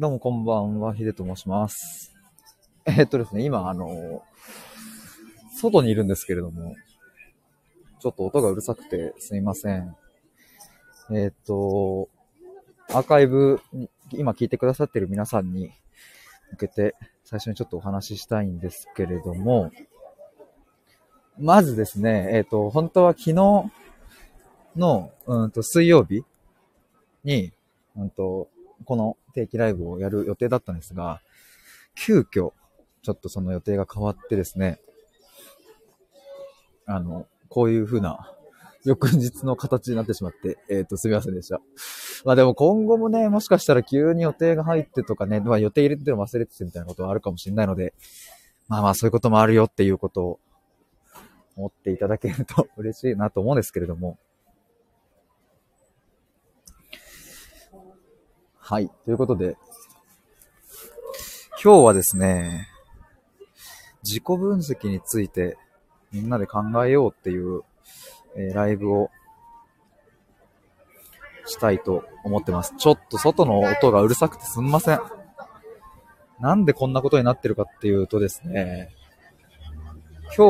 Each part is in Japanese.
どうもこんばんは、ヒデと申します。えーっとですね、今、あの、外にいるんですけれども、ちょっと音がうるさくてすみません。えーっと、アーカイブに、今聞いてくださってる皆さんに向けて、最初にちょっとお話ししたいんですけれども、まずですね、えっと、本当は昨日の、うんと、水曜日に、うんと、この定期ライブをやる予定だったんですが、急遽、ちょっとその予定が変わってですね、あの、こういう風な、翌日の形になってしまって、えっ、と、すみませんでした。まあでも今後もね、もしかしたら急に予定が入ってとかね、まあ予定入れてても忘れててみたいなことはあるかもしれないので、まあまあそういうこともあるよっていうことを思っていただけると 嬉しいなと思うんですけれども、はい。ということで、今日はですね、自己分析についてみんなで考えようっていう、えーライブをしたいと思ってます。ちょっと外の音がうるさくてすんません。なんでこんなことになってるかっていうとですね、今日、う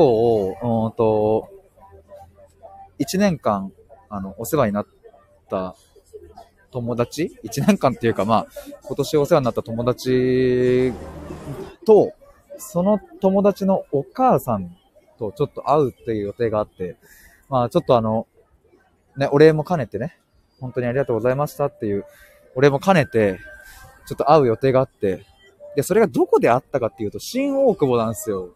ーんと、1年間、あの、お世話になった友達 ?1 年間っていうかまあ、今年お世話になった友達と、その友達のお母さんとちょっと会うっていう予定があって、まあちょっとあの、ね、お礼も兼ねてね、本当にありがとうございましたっていう、お礼も兼ねて、ちょっと会う予定があって、で、それがどこであったかっていうと、新大久保なんですよ。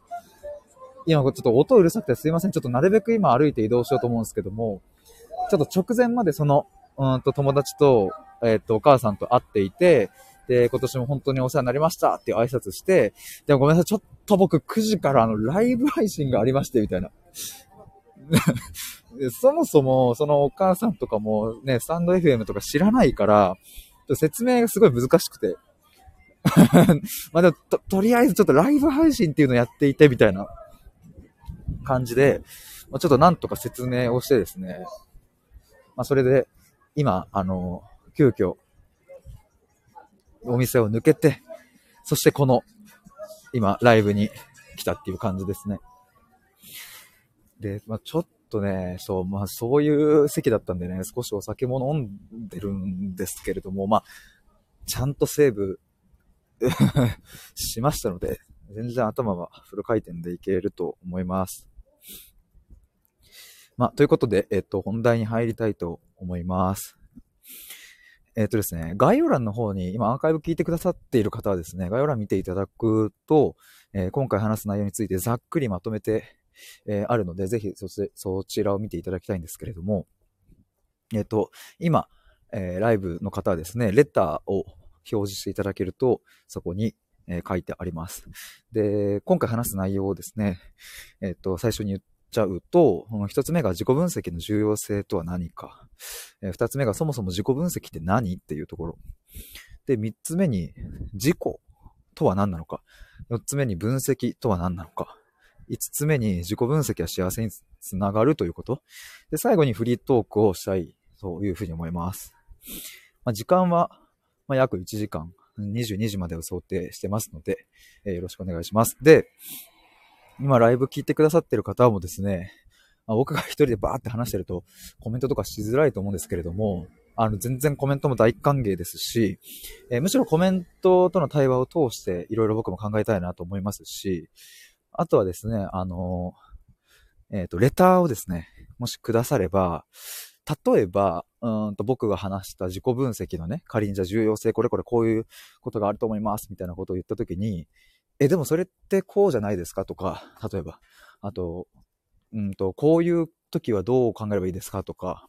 今ちょっと音うるさくてすいません。ちょっとなるべく今歩いて移動しようと思うんですけども、ちょっと直前までその、うんと友達と、えっ、と、お母さんと会っていて、で、今年も本当にお世話になりましたっていう挨拶して、でもごめんなさい、ちょっと僕9時からあの、ライブ配信がありまして、みたいな。そもそも、そのお母さんとかもね、スタンド FM とか知らないから、説明がすごい難しくて。まあでもと、とりあえずちょっとライブ配信っていうのをやっていて、みたいな感じで、まあ、ちょっとなんとか説明をしてですね、まあそれで、今、あの、急遽、お店を抜けて、そしてこの、今、ライブに来たっていう感じですね。で、まあちょっとね、そう、まあそういう席だったんでね、少しお酒も飲んでるんですけれども、まあ、ちゃんとセーブ しましたので、全然頭はフル回転でいけると思います。まあ、ということで、えっと、本題に入りたいと思います。えっとですね、概要欄の方に、今アーカイブ聞いてくださっている方はですね、概要欄見ていただくと、えー今回話す内容についてざっくりまとめて、えーあるので、ぜひそちそちらを見ていただきたいんですけれども、えっと、今、えライブの方はですね、レターを表示していただけると、そこに、え書いてあります。で、今回話す内容をですね、えっと、最初に言っちゃうと、この一つ目が自己分析の重要性とは何か。えー二つ目がそもそも自己分析って何っていうところ。で、三つ目に自己とは何なのか。四つ目に分析とは何なのか。五つ目に自己分析は幸せにつながるということ。で、最後にフリートークをしたいというふうに思います。まあ、時間は、まあ、約1時間、22時までを想定してますので、えーよろしくお願いします。で、今ライブ聞いてくださってる方もですね、まあ、僕が一人でバーって話してるとコメントとかしづらいと思うんですけれども、あの、全然コメントも大歓迎ですし、えーむしろコメントとの対話を通していろいろ僕も考えたいなと思いますし、あとはですね、あのーえっ、と、レターをですね、もしくだされば、例えば、うんと僕が話した自己分析のね、仮にじゃ重要性、これこれこういうことがあると思います、みたいなことを言ったときに、え、でもそれってこうじゃないですか？とか、例えば、あと、うんと、こういう時はどう考えればいいですか？とか、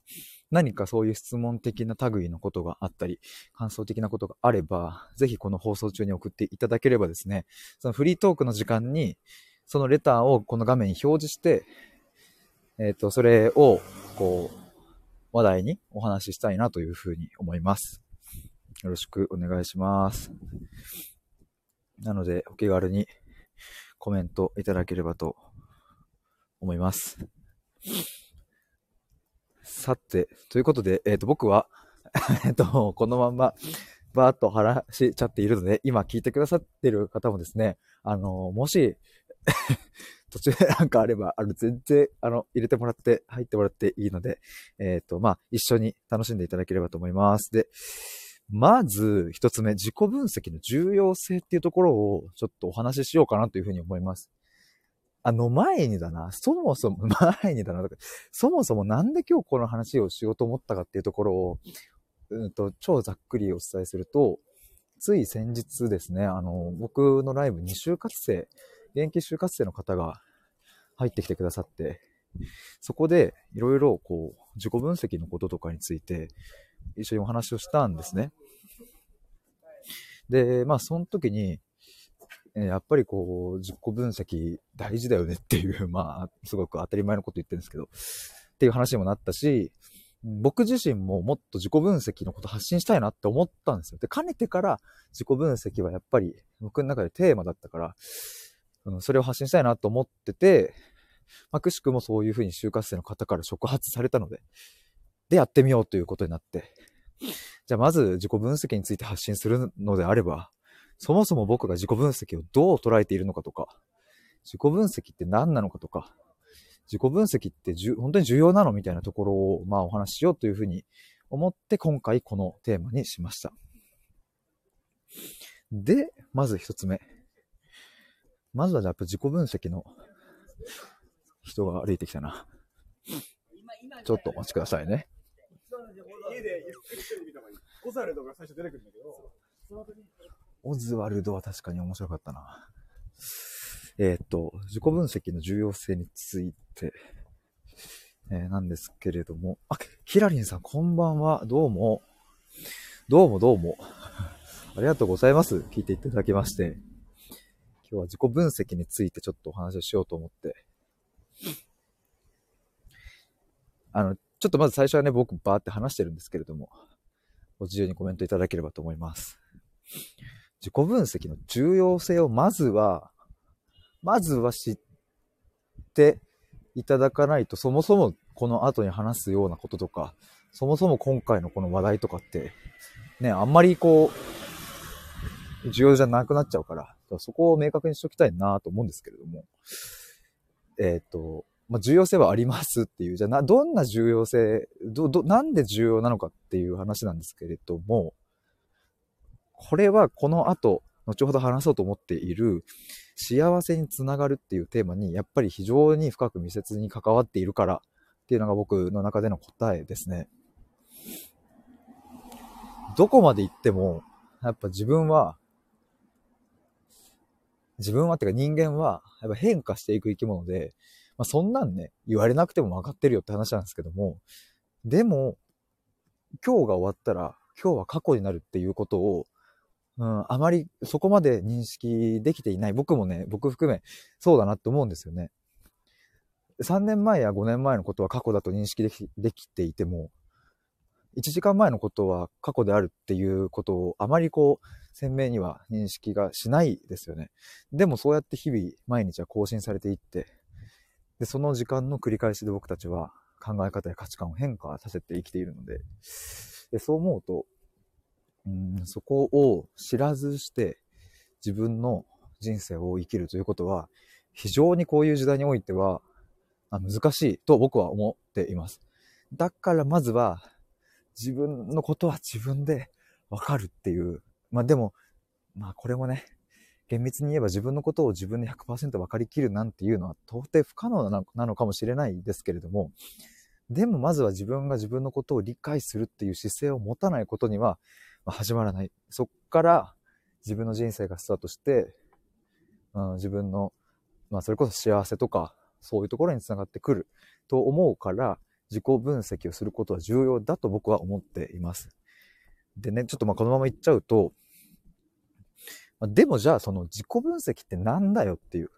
何かそういう質問的な類のことがあったり、感想的なことがあれば、ぜひこの放送中に送っていただければですね、そのフリートークの時間に、そのレターをこの画面に表示して、えっ、と、それを、こう、話題にお話ししたいなというふうに思います。よろしくお願いします。なので、お気軽にコメントいただければと思います。さて、ということで、えっ、と、僕は、えっと、このまんまバーっと話しちゃっているので、今聞いてくださってる方もですね、あの、もし 途中でなんかあれば、あの、全然、あの、入れてもらって、入ってもらっていいので、えっ、ー、と、まあ、一緒に楽しんでいただければと思います。で、まず、一つ目、自己分析の重要性っていうところを、ちょっとお話ししようかなというふうに思います。あの前にだな、そもそも、前にだな、そもそもなんで今日この話をしようと思ったかっていうところを、うんと、超ざっくりお伝えすると、つい先日ですね、あの、僕のライブに就活生、現役就活生の方が入ってきてくださって、そこでいろいろこう、自己分析のこととかについて一緒にお話をしたんですね。で、まあその時に、やっぱりこう、自己分析大事だよねっていう、まあ、すごく当たり前のこと言ってるんですけど、っていう話にもなったし、僕自身ももっと自己分析のこと発信したいなって思ったんですよ。で、かねてから自己分析はやっぱり僕の中でテーマだったから、うん、それを発信したいなと思ってて、まあ、くしくもそういうふうに就活生の方から触発されたので、で、やってみようということになって、じゃあまず自己分析について発信するのであれば、そもそも僕が自己分析をどう捉えているのかとか、自己分析って何なのかとか、自己分析って本当に重要なのみたいなところを、まあお話ししようというふうに思って今回このテーマにしました。で、まず一つ目。まずはじゃあやっぱ自己分析の人が歩いてきたな。ちょっとお待ちくださいね。オズワルドが最初出てくるんだけど、オズワルドは確かに面白かったな。えー、っと、自己分析の重要性について、えー、なんですけれども、あ、ヒラリンさんこんばんは。どうも。どうもどうも。ありがとうございます。聞いていただきまして。今日は自己分析についてちょっとお話をしようと思って。あの、ちょっとまず最初はね、僕バーって話してるんですけれども、ご自由にコメントいただければと思います。自己分析の重要性をまずは、まずは知っていただかないと、そもそもこの後に話すようなこととか、そもそも今回のこの話題とかって、ね、あんまりこう、重要じゃなくなっちゃうから、そこを明確にしときたいなと思うんですけれども、えっ、ー、と、まあ、重要性はありますっていう、じゃあな、どんな重要性、ど、ど、なんで重要なのかっていう話なんですけれども、これはこの後、後ほど話そうと思っている幸せにつながるっていうテーマにやっぱり非常に深く密接に関わっているからっていうのが僕の中での答えですね。どこまで行っても、やっぱ自分は、自分はっていうか人間はやっぱ変化していく生き物で、まあ、そんなんね、言われなくても分かってるよって話なんですけども、でも、今日が終わったら、今日は過去になるっていうことを、うん、あまりそこまで認識できていない。僕もね、僕含め、そうだなって思うんですよね。3年前や5年前のことは過去だと認識できできていても、1時間前のことは過去であるっていうことをあまりこう鮮明には認識がしないですよね。でもそうやって日々毎日は更新されていって、で、その時間の繰り返しで僕たちは考え方や価値観を変化させて生きているので、でそう思うと、うん、そこを知らずして自分の人生を生きるということは、非常にこういう時代においては難しいと僕は思っています。だからまずは自分のことは自分でわかるっていう。まあでも、まあこれもね、厳密に言えば自分のことを自分で100%分かりきるなんていうのは到底不可能なのかもしれないですけれども、でもまずは自分が自分のことを理解するっていう姿勢を持たないことには始まらない。そっから自分の人生がスタートして、うん、自分の、まあそれこそ幸せとか、そういうところにつながってくると思うから、自己分析をすることは重要だと僕は思っています。でね、ちょっとまあこのまま言っちゃうと、でもじゃあその自己分析ってなんだよっていう。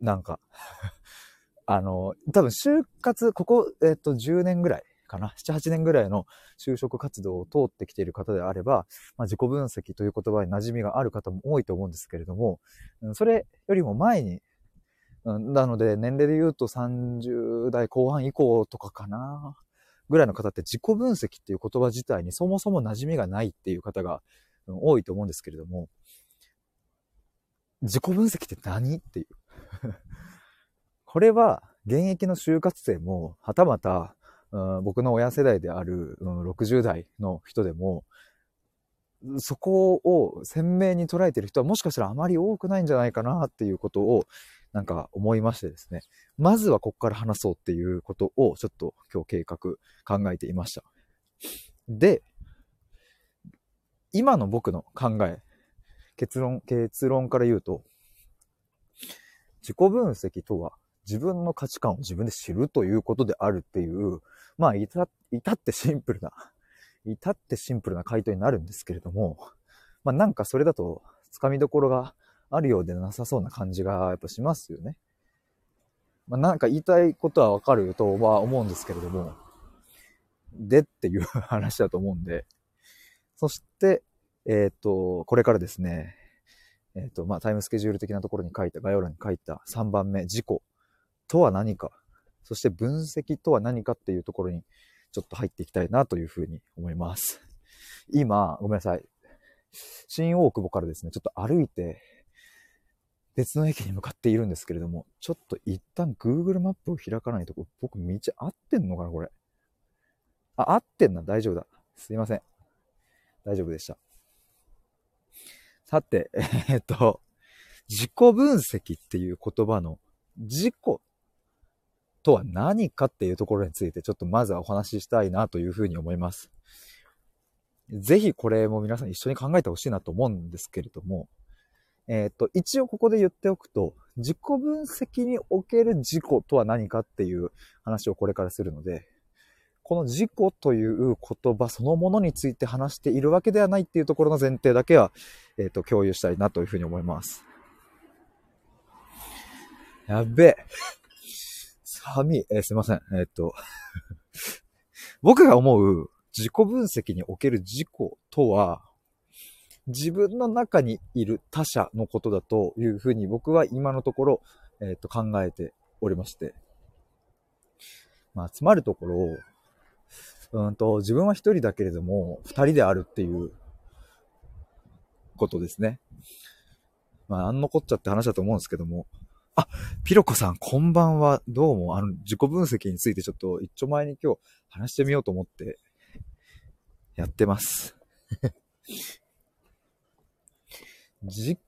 なんか あの、多分就活、ここ、えっと、10年ぐらいかな。7、8年ぐらいの就職活動を通ってきている方であれば、まあ、自己分析という言葉に馴染みがある方も多いと思うんですけれども、それよりも前に、なので、年齢で言うと30代後半以降とかかな。ぐらいの方って自己分析っていう言葉自体にそもそも馴染みがないっていう方が多いと思うんですけれども、自己分析って何っていう。これは現役の就活生も、はたまた、うん、僕の親世代である、うん、60代の人でも、そこを鮮明に捉えてる人はもしかしたらあまり多くないんじゃないかなっていうことをなんか思いましてですね。まずはここから話そうっていうことをちょっと今日計画考えていました。で、今の僕の考え、結論、結論から言うと、自己分析とは自分の価値観を自分で知るということであるっていう、まあ、いた、至ってシンプルな、至ってシンプルな回答になるんですけれども、まあなんかそれだと、つかみどころがあるようでなさそうな感じがやっぱしますよね。まあなんか言いたいことはわかるとは思うんですけれども、でっていう話だと思うんで、そして、えっ、ー、と、これからですね、えっ、ー、と、まあタイムスケジュール的なところに書いた、概要欄に書いた3番目、事故とは何か、そして分析とは何かっていうところにちょっと入っていきたいなというふうに思います。今、ごめんなさい。新大久保からですね、ちょっと歩いて別の駅に向かっているんですけれども、ちょっと一旦 Google マップを開かないと、僕道合ってんのかなこれ。あ、合ってんな。大丈夫だ。すいません。大丈夫でした。さて、え、っと、自己分析っていう言葉の自己とは何かっていうところについてちょっとまずはお話ししたいなというふうに思います。ぜひこれも皆さん一緒に考えてほしいなと思うんですけれども、えっ、と、一応ここで言っておくと、自己分析における自己とは何かっていう話をこれからするので、この自己という言葉そのものについて話しているわけではないっていうところの前提だけは、えっ、ー、と、共有したいなというふうに思います。やべえ。寒い。えー、すいません。えー、っ と僕が思う自己分析における自己とは、自分の中にいる他者のことだというふうに僕は今のところ、えっと考えておりまして。まあ、つまるところ、うんと、自分は一人だけれども、二人であるっていうことですね。まあ、あんのこっちゃって話だと思うんですけども、あ、ピロコさん、こんばんは。どうも、あの、自己分析についてちょっと一丁前に今日話してみようと思ってやってます。自己。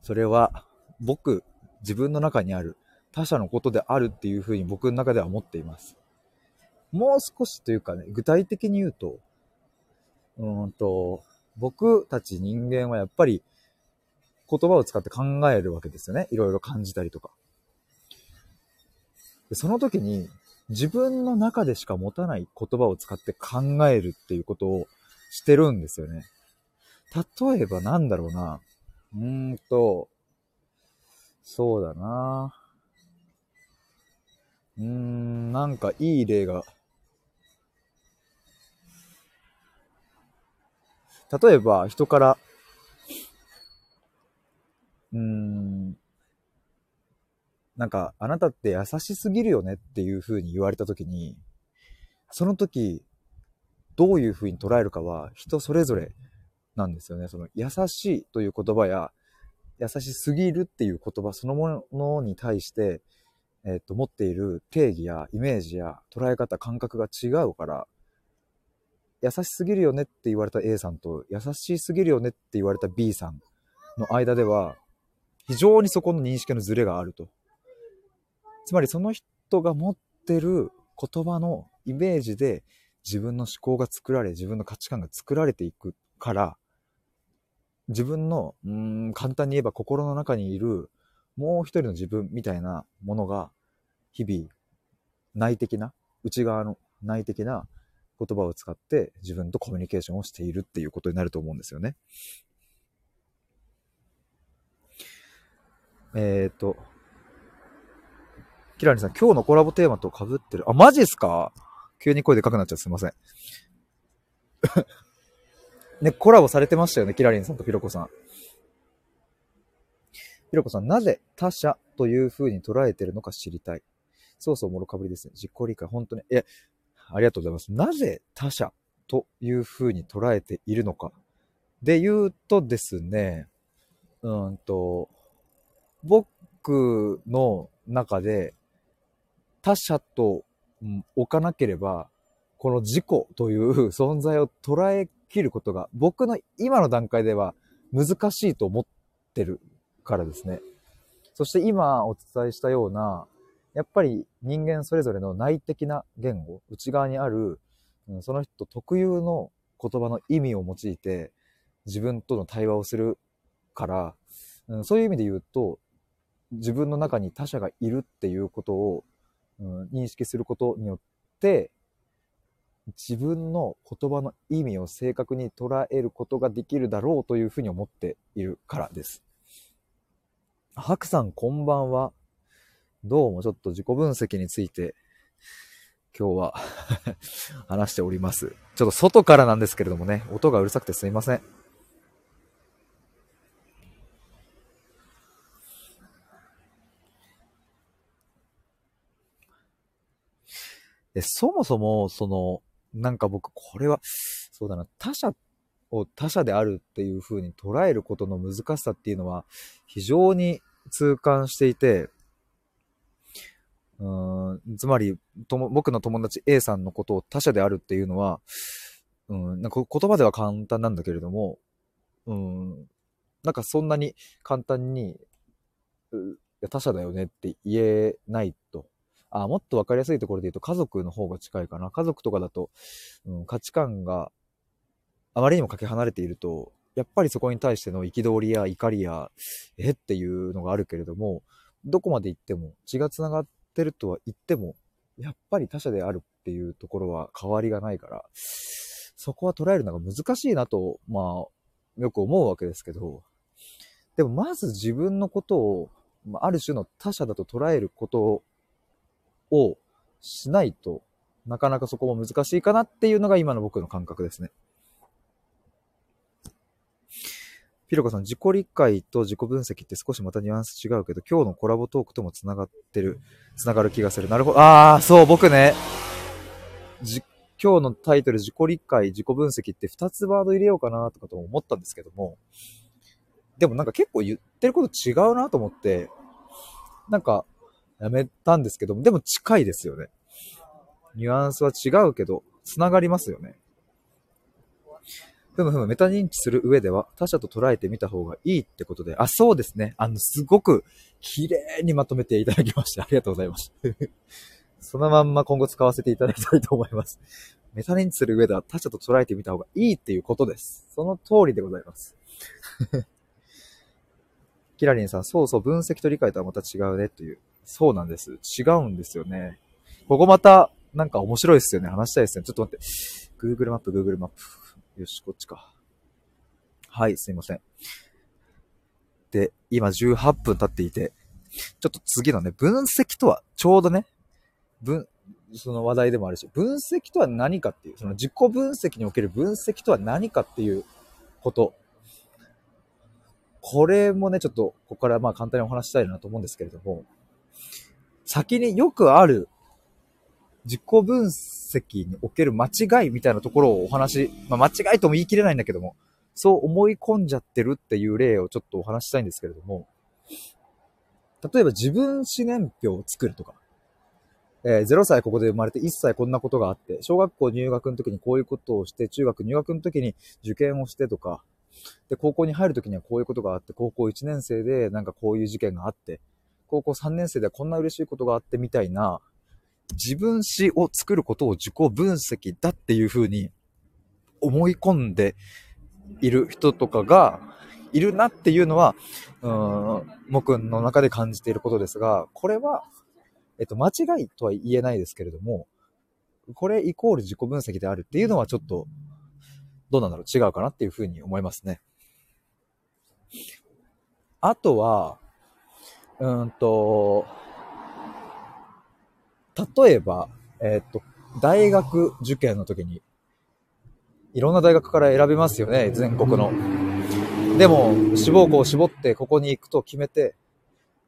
それは、僕、自分の中にある他者のことであるっていうふうに僕の中では思っています。もう少しというかね、具体的に言うと、うんと、僕たち人間はやっぱり言葉を使って考えるわけですよね。いろいろ感じたりとか。でその時に自分の中でしか持たない言葉を使って考えるっていうことをしてるんですよね。例えばなんだろうな。うーんと、そうだな。うーん、なんかいい例が。例えば人からうーん、なんか、あなたって優しすぎるよねっていう風に言われた時に、その時、どういう風に捉えるかは人それぞれなんですよね。その優しいという言葉や、優しすぎるっていう言葉そのものに対して、えっ、と、持っている定義やイメージや捉え方、感覚が違うから、優しすぎるよねって言われた A さんと、優しすぎるよねって言われた B さんの間では、非常にそこの認識のズレがあると。つまりその人が持ってる言葉のイメージで自分の思考が作られ、自分の価値観が作られていくから、自分の、うん、簡単に言えば心の中にいるもう一人の自分みたいなものが、日々、内的な、内側の内的な言葉を使って自分とコミュニケーションをしているっていうことになると思うんですよね。えっ、ー、と、キラリンさん、今日のコラボテーマと被ってる。あ、マジっすか？急に声でかくなっちゃってすいません。ね、コラボされてましたよね、キラリンさんとピロコさん。ピロコさん、なぜ他者という風に捉えてるのか知りたい。そうそう、もろかぶりですね。実行理解、本当に。え、ありがとうございます。なぜ他者というふうに捉えているのか。で言うとですね、うんと、僕の中で他者と置かなければ、この自己という 存在を捉えきることが僕の今の段階では難しいと思ってるからですね。そして今お伝えしたような、やっぱり人間それぞれの内的な言語、内側にある、その人特有の言葉の意味を用いて自分との対話をするから、そういう意味で言うと、自分の中に他者がいるっていうことを、認識することによって、自分の言葉の意味を正確に捉えることができるだろうというふうに思っているからです。白さんこんばんは。どうもちょっと自己分析について今日は 話しております。ちょっと外からなんですけれどもね、音がうるさくてすいません。で、そもそも、その、なんか僕、これは、そうだな、他者を他者であるっていう風に捉えることの難しさっていうのは、非常に痛感していて、うん、つまり、とも、僕の友達 A さんのことを他者であるっていうのは、うん、なんか言葉では簡単なんだけれども、うん、なんかそんなに簡単に、他者だよねって言えないとあ、もっとわかりやすいところで言うと家族の方が近いかな。家族とかだと、うん、価値観があまりにもかけ離れていると、やっぱりそこに対しての憤りや怒りや、え？っていうのがあるけれども、どこまで行っても、血が繋がってるとは言っても、やっぱり他者であるっていうところは変わりがないから、そこは捉えるのが難しいなと、まあ、よく思うわけですけど、でもまず自分のことを、ある種の他者だと捉えることをしないとなかなかそこも難しいかなっていうのが今の僕の感覚ですね。ピロコさん、自己理解と自己分析って少しまたニュアンス違うけど、今日のコラボトークとも繋がってる、繋がる気がする。なるほど。ああ、そう、僕ね、じ、今日のタイトル、自己理解、自己分析って2つワード入れようかなとかと思ったんですけども、でもなんか結構言ってること違うなと思って、なんか、やめたんですけども、でも近いですよね。ニュアンスは違うけど、繋がりますよね。ふむふむ、メタ認知する上では他者と捉えてみた方がいいってことで、あ、そうですね。あの、すごく綺麗にまとめていただきました。ありがとうございます。そのまんま今後使わせていただきたいと思います。メタ認知する上では他者と捉えてみた方がいいっていうことです。その通りでございます。キラリンさん、そうそう、分析と理解とはまた違うねという。そうなんです。違うんですよね。ここまた、なんか面白いですよね。話したいですね。ちょっと待って。Google マップ、Google マップ。よし、こっちか。はい、すいません。で、今18分経っていて、ちょっと次のね、分析とは、ちょうどね、分、その話題でもあるし、分析とは何かっていう、その自己分析における分析とは何かっていうこと。これもね、ちょっと、ここからまあ簡単にお話したいなと思うんですけれども、先によくある自己分析における間違いみたいなところをお話、まあ、間違いとも言い切れないんだけども、そう思い込んじゃってるっていう例をちょっとお話したいんですけれども、例えば自分史年表を作るとか、えー、0歳ここで生まれて1歳こんなことがあって、小学校入学の時にこういうことをして、中学入学の時に受験をしてとか、で、高校に入る時にはこういうことがあって、高校1年生でなんかこういう事件があって、高校3年生ではこんな嬉しいことがあってみたいな、自分史を作ることを自己分析だっていう風に思い込んでいる人とかがいるなっていうのは、うん、僕の中で感じていることですが、これは、えっと、間違いとは言えないですけれども、これイコール自己分析であるっていうのはちょっと、どうなんだろう違うかなっていうふうに思いますね。あとは、うんと、例えば、えっ、と、大学受験の時に、いろんな大学から選びますよね、全国の。でも、志望校を絞ってここに行くと決めて、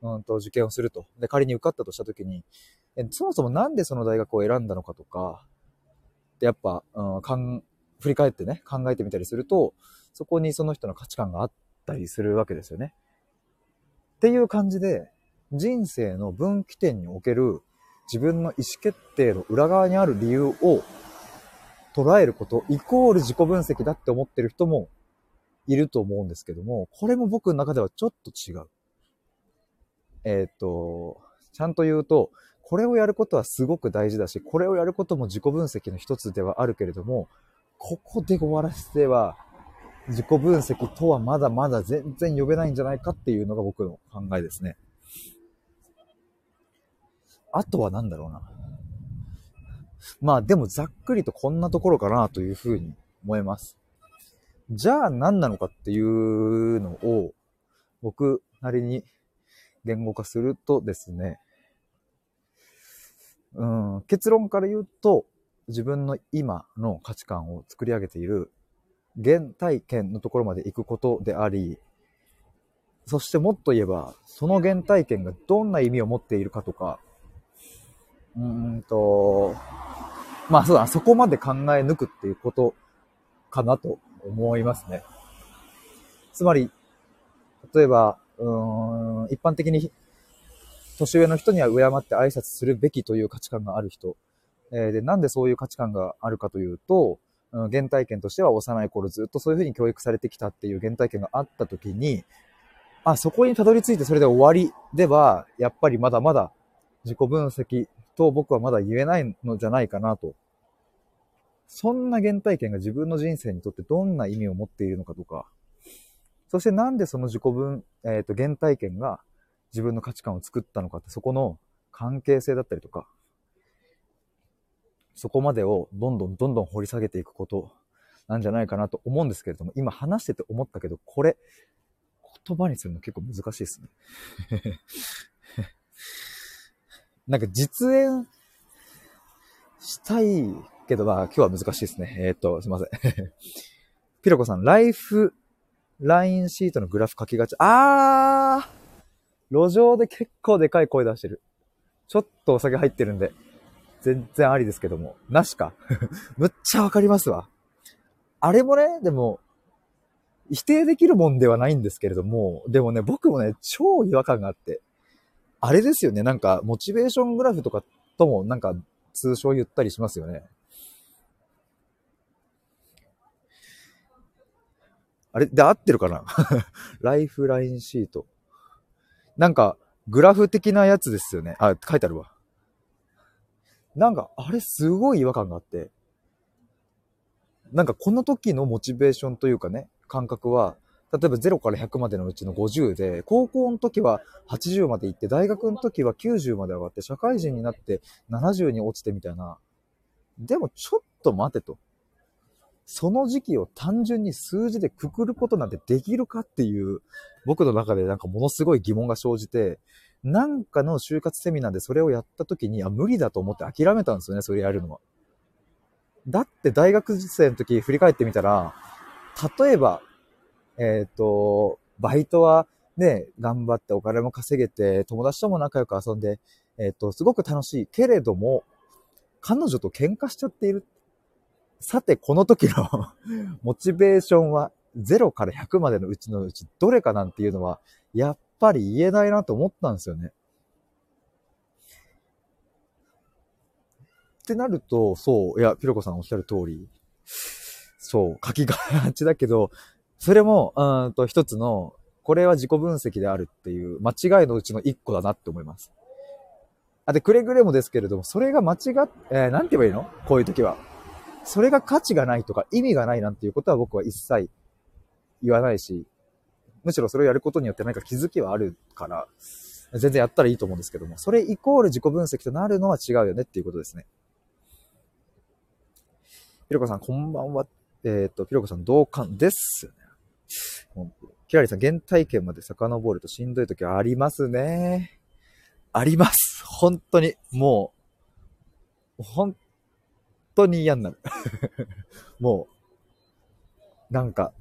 うんと、受験をすると。で、仮に受かったとした時に、えそもそもなんでその大学を選んだのかとか、ってやっぱ、うん、かん振り返ってね、考えてみたりすると、そこにその人の価値観があったりするわけですよね。っていう感じで、人生の分岐点における自分の意思決定の裏側にある理由を捉えることイコール自己分析だって思ってる人もいると思うんですけども、これも僕の中ではちょっと違う。えっ、ー、と、ちゃんと言うと、これをやることはすごく大事だし、これをやることも自己分析の一つではあるけれども、ここで終わらせては、自己分析とはまだまだ全然呼べないんじゃないかっていうのが僕の考えですね。あとは何だろうな。まあでもざっくりとこんなところかなというふうに思います。じゃあ何なのかっていうのを僕なりに言語化するとですね、うん、結論から言うと自分の今の価値観を作り上げている原体験のところまで行くことであり、そしてもっと言えば、その原体験がどんな意味を持っているかとか、うんと、まあそうだ、そこまで考え抜くっていうことかなと思いますね。つまり、例えば、うん、一般的に年上の人には敬って挨拶するべきという価値観がある人。え、で、なんでそういう価値観があるかというと、うん、原体験としては幼い頃ずっとそういうふうに教育されてきたっていう原体験があった時に、あ、そこにたどり着いてそれで終わりでは、やっぱりまだまだ自己分析と僕はまだ言えないのじゃないかなと。そんな原体験が自分の人生にとってどんな意味を持っているのかとか、そしてなんでその自己分、えっ、ー、と、原体験が自分の価値観を作ったのかって、そこの関係性だったりとか、そこまでをどんどんどんどん掘り下げていくことなんじゃないかなと思うんですけれども、今話してて思ったけど、これ、言葉にするの結構難しいですね。なんか実演したいけど、まあ今日は難しいですね。えー、っと、すいません。ピロコさん、ライフラインシートのグラフ書きがち。あー路上で結構でかい声出してる。ちょっとお酒入ってるんで、全然ありですけども。なしか？むっちゃわかりますわ。あれもね、でも、否定できるもんではないんですけれども、でもね、僕もね、超違和感があって。あれですよね、なんか、モチベーショングラフとかとも、なんか、通称言ったりしますよね。あれ？で合ってるかな？ライフラインシート。なんか、グラフ的なやつですよね。あ、書いてあるわ。なんか、あれすごい違和感があって。なんかこの時のモチベーションというかね、感覚は、例えば0から100までのうちの50で、高校の時は80まで行って、大学の時は90まで上がって、社会人になって70に落ちてみたいな。でもちょっと待てと。その時期を単純に数字でくくることなんてできるかっていう、僕の中でなんかものすごい疑問が生じて、なんかの就活セミナーでそれをやった時に、あ、無理だと思って諦めたんですよね、それやるのは。だって大学生の時振り返ってみたら、例えば、えっ、ー、と、バイトはね、頑張ってお金も稼げて、友達とも仲良く遊んで、えっ、ー、と、すごく楽しいけれども、彼女と喧嘩しちゃっている。さて、この時の モチベーションは0から100までのうちのうちどれかなんていうのは、やっぱり言えないなと思ったんですよね。ってなると、そう、いや、ピロコさんおっしゃる通り、そう、書きがちだけど、それも、うんと一つの、これは自己分析であるっていう間違いのうちの一個だなって思います。あ、で、くれぐれもですけれども、それが間違っ、えー、なんて言えばいいの？こういう時は。それが価値がないとか意味がないなんていうことは僕は一切言わないし、むしろそれをやることによって何か気づきはあるから、全然やったらいいと思うんですけども、それイコール自己分析となるのは違うよねっていうことですね。ひろこさん、こんばんは。えっ、ー、と、ひろこさん、同感ですよね。キラリさん、原体験まで遡るとしんどい時ありますね。あります。本当に。もう、本当に嫌になる。もう、なんか、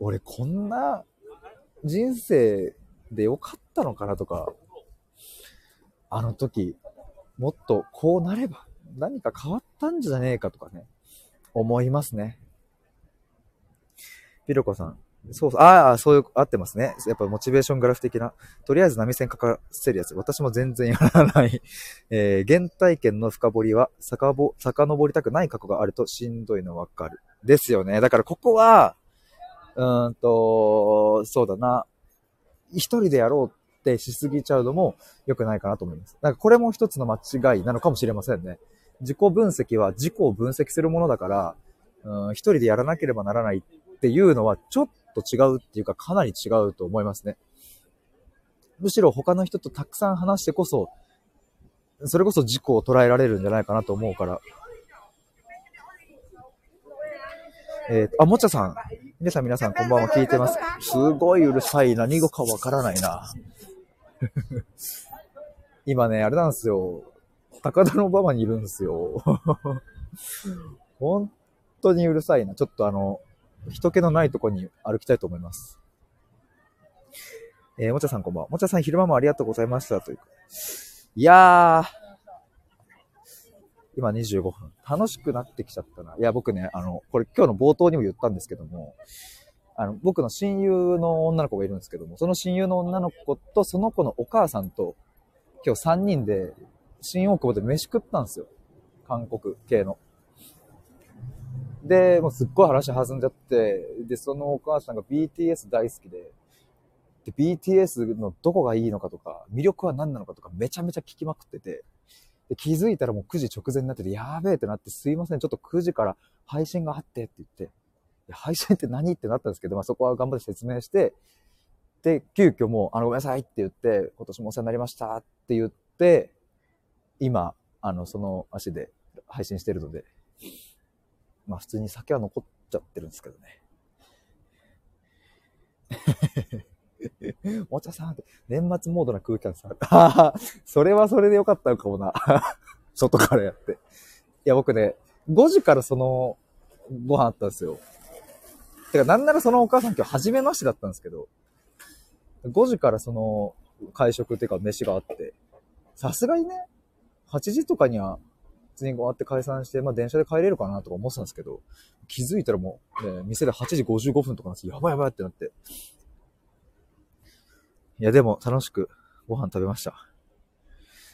俺こんな人生でよかったのかなとか、あの時、もっとこうなれば、何か変わったんじゃねえかとかね、思いますね。ピロコさん。そうそう、ああ、そういう、合ってますね。やっぱモチベーショングラフ的な。とりあえず波線かかせるやつ。私も全然やらない。えー、原体験の深掘りは、坂ぼ、遡りたくない過去があるとしんどいのわかる。ですよね。だからここは、うんと、そうだな。一人でやろうってしすぎちゃうのも良くないかなと思います。なんかこれも一つの間違いなのかもしれませんね。自己分析は自己を分析するものだから、うん、一人でやらなければならないていうのはちょっと違うっていうかかなり違うと思いますね。むしろ他の人とたくさん話してこそ、それこそ自己を捉えられるんじゃないかなと思うから。えー、あ、もちゃさん。皆さん皆さんこんばんは聞いてます。すごいうるさい。何語かわからないな。今ね、あれなんですよ。高田の馬場にいるんですよ。本当にうるさいな。ちょっとあの、人気のないとこに歩きたいと思います。えー、もちゃさんこんばんは。もちゃさん昼間もありがとうございました。というか。いやー、今25分。楽しくなってきちゃったな。いや、僕ね、あの、これ今日の冒頭にも言ったんですけども、あの、僕の親友の女の子がいるんですけども、その親友の女の子とその子のお母さんと、今日3人で新大久保で飯食ったんですよ。韓国系の。で、もうすっごい話弾んじゃって、で、そのお母さんが BTS 大好きで、で、BTS のどこがいいのかとか、魅力は何なのかとか、めちゃめちゃ聞きまくってて、で、気づいたらもう9時直前になってて、やべえってなって、すいません、ちょっと9時から配信があってって言って、配信って何ってなったんですけど、まあそこは頑張って説明して、で、急遽もう、あの、ごめんなさいって言って、今年もお世話になりましたって言って、今、あの、その足で配信してるので、まあ普通に酒は残っちゃってるんですけどね。もちゃさんって、年末モードな空気感さ。ああ、それはそれでよかったのかもな。外からやって。いや、僕ね、5時からその、ご飯あったんですよ。てか、なんならそのお母さん今日初めましてだったんですけど、5時からその、会食っていうか飯があって、さすがにね、8時とかには通に終わって解散して、まあ電車で帰れるかなとか思ってたんですけど、気づいたらもう、ね、店で8時55分とかなんですやばいやばいってなって。いや、でも楽しくご飯食べました。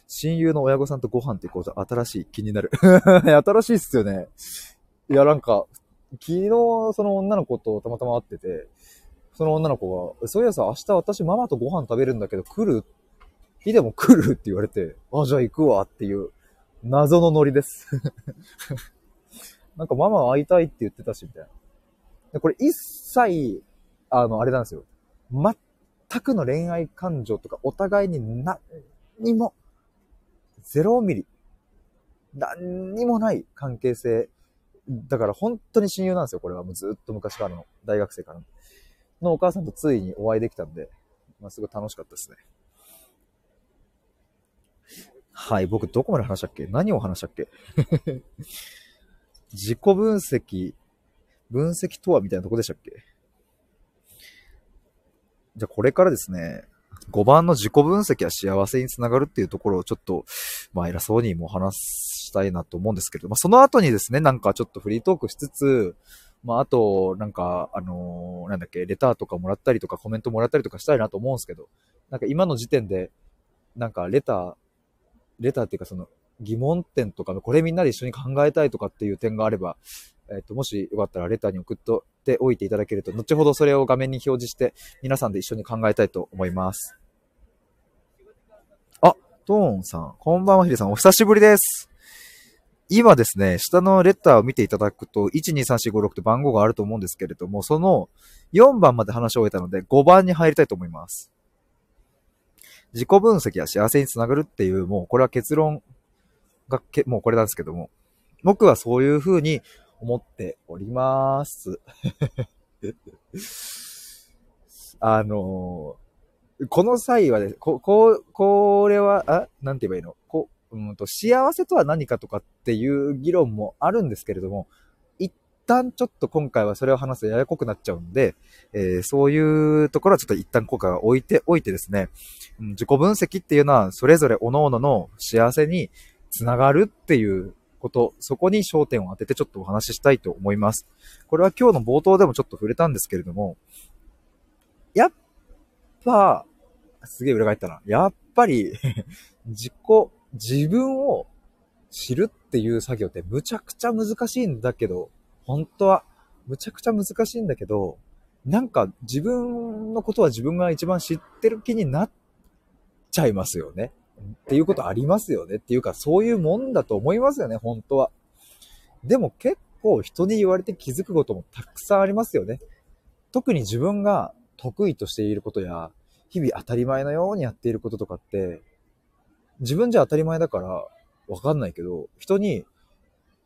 親友の親御さんとご飯ってこう新しい気になる。新しいっすよね。いや、なんか、昨日その女の子とたまたま会ってて、その女の子が、そういやさ、明日私ママとご飯食べるんだけど来る？日でも来る？って言われて、あ、じゃあ行くわっていう謎のノリです。なんかママ会いたいって言ってたし、みたいな。で、これ一切、あの、あれなんですよ。全くの恋愛感情とかお互いに何にも、ゼロミリ、何にもない関係性。だから本当に親友なんですよ、これは。もうずっと昔からの、大学生からの。のお母さんとついにお会いできたんで、まあ、すごい楽しかったですね。はい、僕どこまで話したっけ？何を話したっけ？自己分析、分析とはみたいなとこでしたっけ？じゃあこれからですね、5番の自己分析は幸せにつながるっていうところをちょっと、まあ偉そうにも話したいなと思うんですけど、まあその後にですね、なんかちょっとフリートークしつつ、まああと、なんか、あのー、なんだっけ、レターとかもらったりとかコメントもらったりとかしたいなと思うんですけど、なんか今の時点で、なんかレターレターっていうかその疑問点とかのこれみんなで一緒に考えたいとかっていう点があれば、えっ、ー、と、もしよかったらレターに送っておいていただけると、後ほどそれを画面に表示して皆さんで一緒に考えたいと思います。あ、トーンさん、こんばんはヒデさん、お久しぶりです。今ですね、下のレターを見ていただくと、123456って番号があると思うんですけれども、その4番まで話を終えたので、5番に入りたいと思います。自己分析は幸せにつながるっていう、もうこれは結論がけ、もうこれなんですけども、僕はそういう風に思っております。あのー、この際はね、こ、こう、これは、あ、なんて言えばいいの？こ、うんと、幸せとは何かとかっていう議論もあるんですけれども、旦ちょっと今回はそれを話すとややこくなっちゃうんで、えー、そういうところはちょっと一旦効果を置いておいてですね、うん自己分析っていうのはそれぞれ各々の幸せにつながるっていうこと、そこに焦点を当ててちょっとお話ししたいと思います。これは今日の冒頭でもちょっと触れたんですけれども、やっぱ、すげえ裏返ったな。やっぱり 自己、自分を知るっていう作業ってむちゃくちゃ難しいんだけど、本当はむちゃくちゃ難しいんだけど、なんか自分のことは自分が一番知ってる気になっちゃいますよね。っていうことありますよね。っていうか、そういうもんだと思いますよね、本当は。でも結構人に言われて気づくこともたくさんありますよね。特に自分が得意としていることや、日々当たり前のようにやっていることとかって、自分じゃ当たり前だからわかんないけど、人に、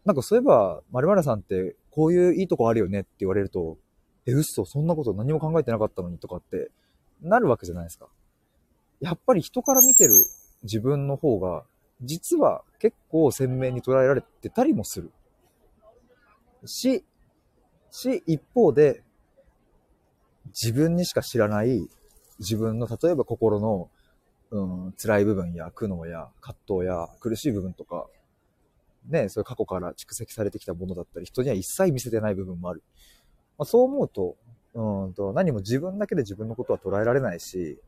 なんかそういえば、〇〇さんってこういういいとこあるよねって言われると、え、嘘、そんなこと何も考えてなかったのにとかってなるわけじゃないですか。やっぱり人から見てる自分の方が、実は結構鮮明に捉えられてたりもする。し、し、一方で、自分にしか知らない自分の例えば心の、うん、辛い部分や苦悩や葛藤や苦しい部分とか、ね、そういう過去から蓄積されてきたものだったり、人には一切見せてない部分もある。まあ、そう思うと、うんと、何も自分だけで自分のことは捉えられないし、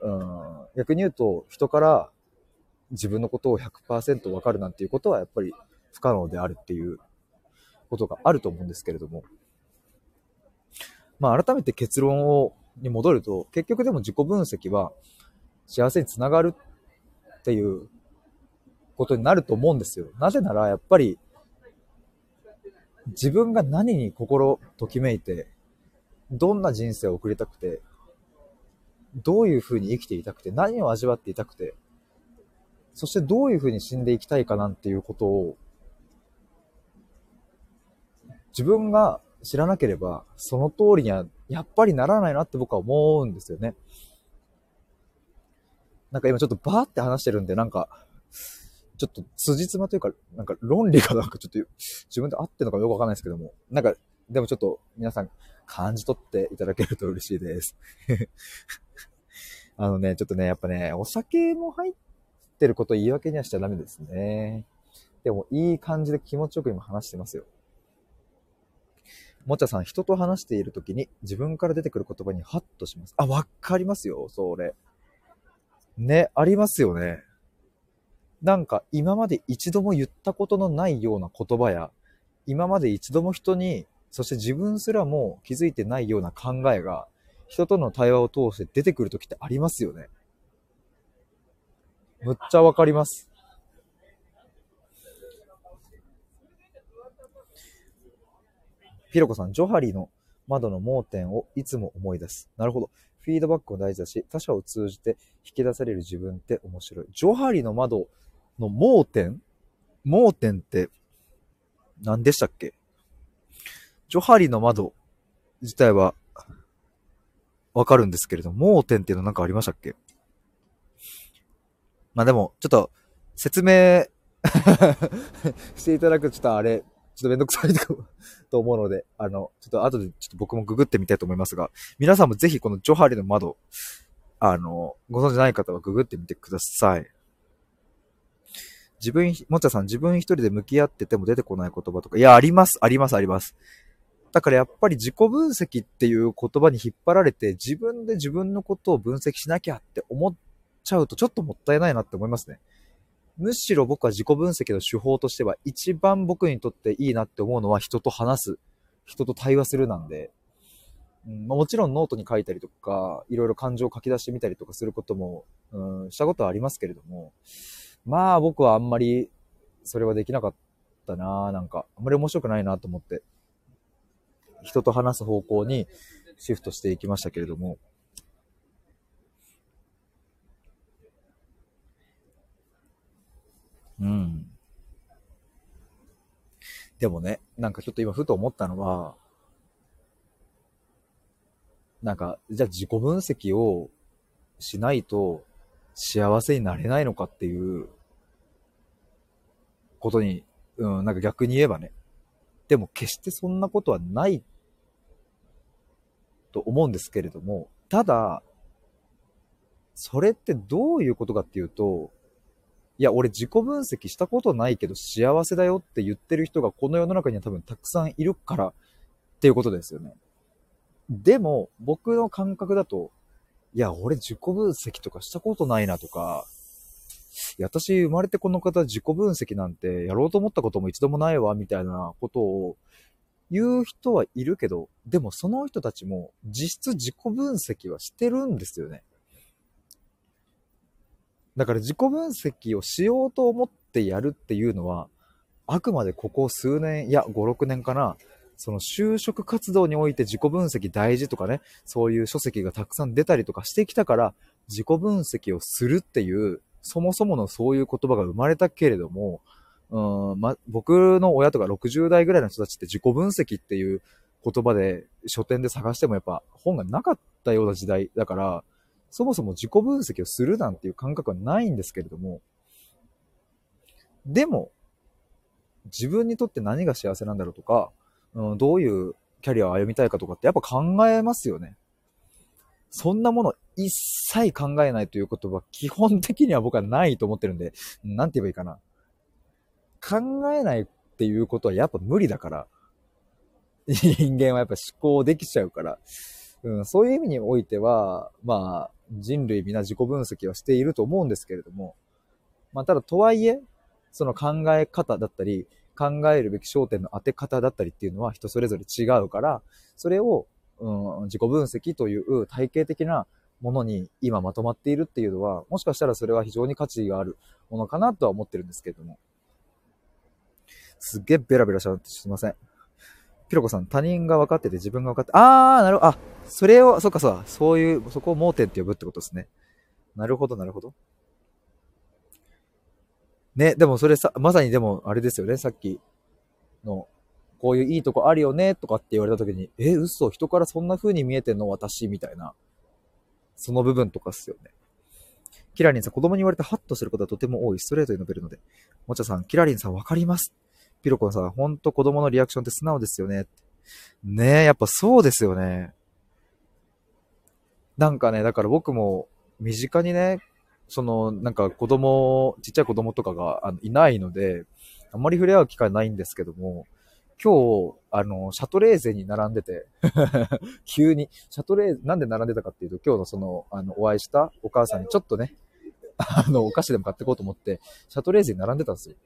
うん、逆に言うと、人から自分のことを100%わかるなんていうことはやっぱり不可能であるっていうことがあると思うんですけれども。まあ改めて結論を、に戻ると、結局でも自己分析は幸せにつながるっていうことになると思うんですよ。なぜならやっぱり自分が何に心ときめいて、どんな人生を送りたくて、どういう風に生きていたくて、何を味わっていたくて、そしてどういう風に死んでいきたいかなんていうことを、自分が知らなければ、その通りにはやっぱりならないなって僕は思うんですよね。なんか今ちょっとバーって話してるんで、なんか、ちょっと辻褄というか、なんか論理がなんかちょっと自分で合ってるのかよくわかんないですけども、なんか、でもちょっと皆さん感じ取っていただけると嬉しいです。あのね、ちょっとね、やっぱね、お酒も入ってること言い訳にはしちゃダメですね。でも、いい感じで気持ちよく今話してますよ。もちゃさん、人と話している時に自分から出てくる言葉にハッとします。あ、わかりますよ、それ。ね、ありますよね。なんか今まで一度も言ったことのないような言葉や、今まで一度も人に、そして自分すらも気づいてないような考えが、人との対話を通して出てくるときってありますよね。むっちゃわかります。ひろこさん、ジョハリの窓の盲点をいつも思い出す。なるほど。フィードバックも大事だし、他者を通じて引き出される自分って面白い。ジョハリの窓の盲点？盲点って何でしたっけ？ジョハリの窓自体はわかるんですけれど、盲点っていうのなんかありましたっけ？まあでも、ちょっと説明 していただくとちょっとあれ、ちょっとめんどくさいと 思うので、あの、ちょっと後でちょっと僕もググってみたいと思いますが、皆さんもぜひこのジョハリの窓、あの、ご存知ない方はググってみてください。自分、もちゃさん、自分一人で向き合ってても出てこない言葉とか、いや、あります、あります、あります。だからやっぱり自己分析っていう言葉に引っ張られて、自分で自分のことを分析しなきゃって思っちゃうとちょっともったいないなって思いますね。むしろ僕は自己分析の手法としては、一番僕にとっていいなって思うのは人と話す、人と対話するなんで、うん、もちろんノートに書いたりとか、いろいろ感情を書き出してみたりとかすることも、うん、したことはありますけれども、まあ僕はあんまりそれはできなかったななんか、あんまり面白くないなと思って、人と話す方向にシフトしていきましたけれども、うん。でもね、なんかちょっと今ふと思ったのは、なんか、じゃあ自己分析をしないと幸せになれないのかっていうことに、うん、なんか逆に言えばね。でも決してそんなことはないと思うんですけれども、ただ、それってどういうことかっていうと、いや、俺自己分析したことないけど幸せだよって言ってる人がこの世の中には多分たくさんいるからっていうことですよね。でも、僕の感覚だと、いや、俺自己分析とかしたことないなとか、いや、私生まれてこの方自己分析なんてやろうと思ったことも一度もないわ、みたいなことを言う人はいるけど、でもその人たちも実質自己分析はしてるんですよね。だから自己分析をしようと思ってやるっていうのは、あくまでここ数年、いや、5、6年かな、その就職活動において自己分析大事とかね、そういう書籍がたくさん出たりとかしてきたから、自己分析をするっていう、そもそものそういう言葉が生まれたけれども、うんま、僕の親とか60代ぐらいの人たちって自己分析っていう言葉で書店で探してもやっぱ本がなかったような時代だから、そもそも自己分析をするなんていう感覚はないんですけれども、でも、自分にとって何が幸せなんだろうとか、うん、どういうキャリアを歩みたいかとかってやっぱ考えますよね。そんなもの一切考えないということは基本的には僕はないと思ってるんで、なんて言えばいいかな。考えないっていうことはやっぱ無理だから、人間はやっぱ思考できちゃうから、うん、そういう意味においては、まあ、人類皆自己分析はしていると思うんですけれども、まあ、ただとはいえ、その考え方だったり、考えるべき焦点の当て方だったりっていうのは人それぞれ違うから、それを、うん、自己分析という体系的なものに今まとまっているっていうのは、もしかしたらそれは非常に価値があるものかなとは思ってるんですけれども。すっげえベラベラしちゃってすいません。ピロコさん、他人が分かってて自分が分かって、あー、なるほど、あ、それを、そっかそうそういう、そこを盲点って呼ぶってことですね。なるほど、なるほど。ね、でもそれさ、まさにでも、あれですよね、さっきの、こういういいとこあるよね、とかって言われた時に、え、嘘、人からそんな風に見えてんの？私、みたいな。その部分とかっすよね。キラリンさん、子供に言われてハッとすることはとても多い。ストレートに述べるので。もちゃさん、キラリンさんわかります。ピロコンさん、ほんと子供のリアクションって素直ですよね。ねえ、やっぱそうですよね。なんかね、だから僕も身近にね、その、なんか子供、ちっちゃい子供とかがあのいないので、あんまり触れ合う機会ないんですけども、今日、あの、シャトレーゼに並んでて 急に、シャトレーゼ、なんで並んでたかっていうと、今日のその、あの、お会いしたお母さんにちょっとね、あの、お菓子でも買ってこうと思って、シャトレーゼに並んでたんですよ。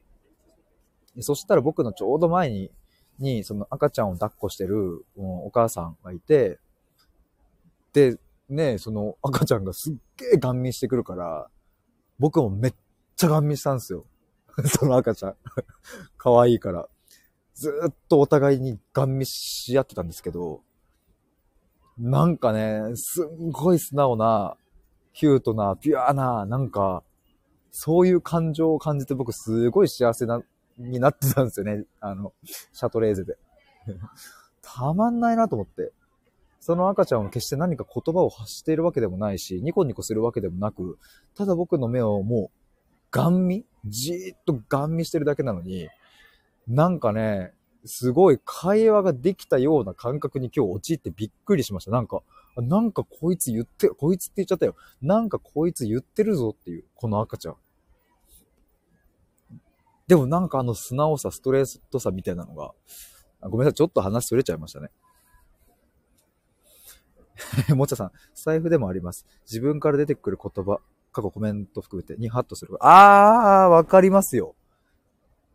そしたら僕のちょうど前に、に、その赤ちゃんを抱っこしてる、お母さんがいて、で、ね、その赤ちゃんがすっげえガン見してくるから、僕もめっちゃガン見したんですよ。その赤ちゃん。可愛いから。ずっとお互いにガン見し合ってたんですけど、なんかね、すんごい素直な、キュートな、ピュアな、なんか、そういう感情を感じて僕すごい幸せなになってたんですよね。あの、シャトレーゼで。たまんないなと思って。その赤ちゃんは決して何か言葉を発しているわけでもないし、ニコニコするわけでもなく、ただ僕の目をもう、ガン見じーっとガン見してるだけなのに、なんかね、すごい会話ができたような感覚に今日陥ってびっくりしました。なんか、なんかこいつ言って、こいつって言っちゃったよ。なんかこいつ言ってるぞっていう、この赤ちゃん。でもなんかあの素直さ、ストレートさみたいなのが、ごめんなさい、ちょっと話それちゃいましたね。もちゃさん、財布でもあります。自分から出てくる言葉、過去コメント含めてにハッとする。あー、わかりますよ。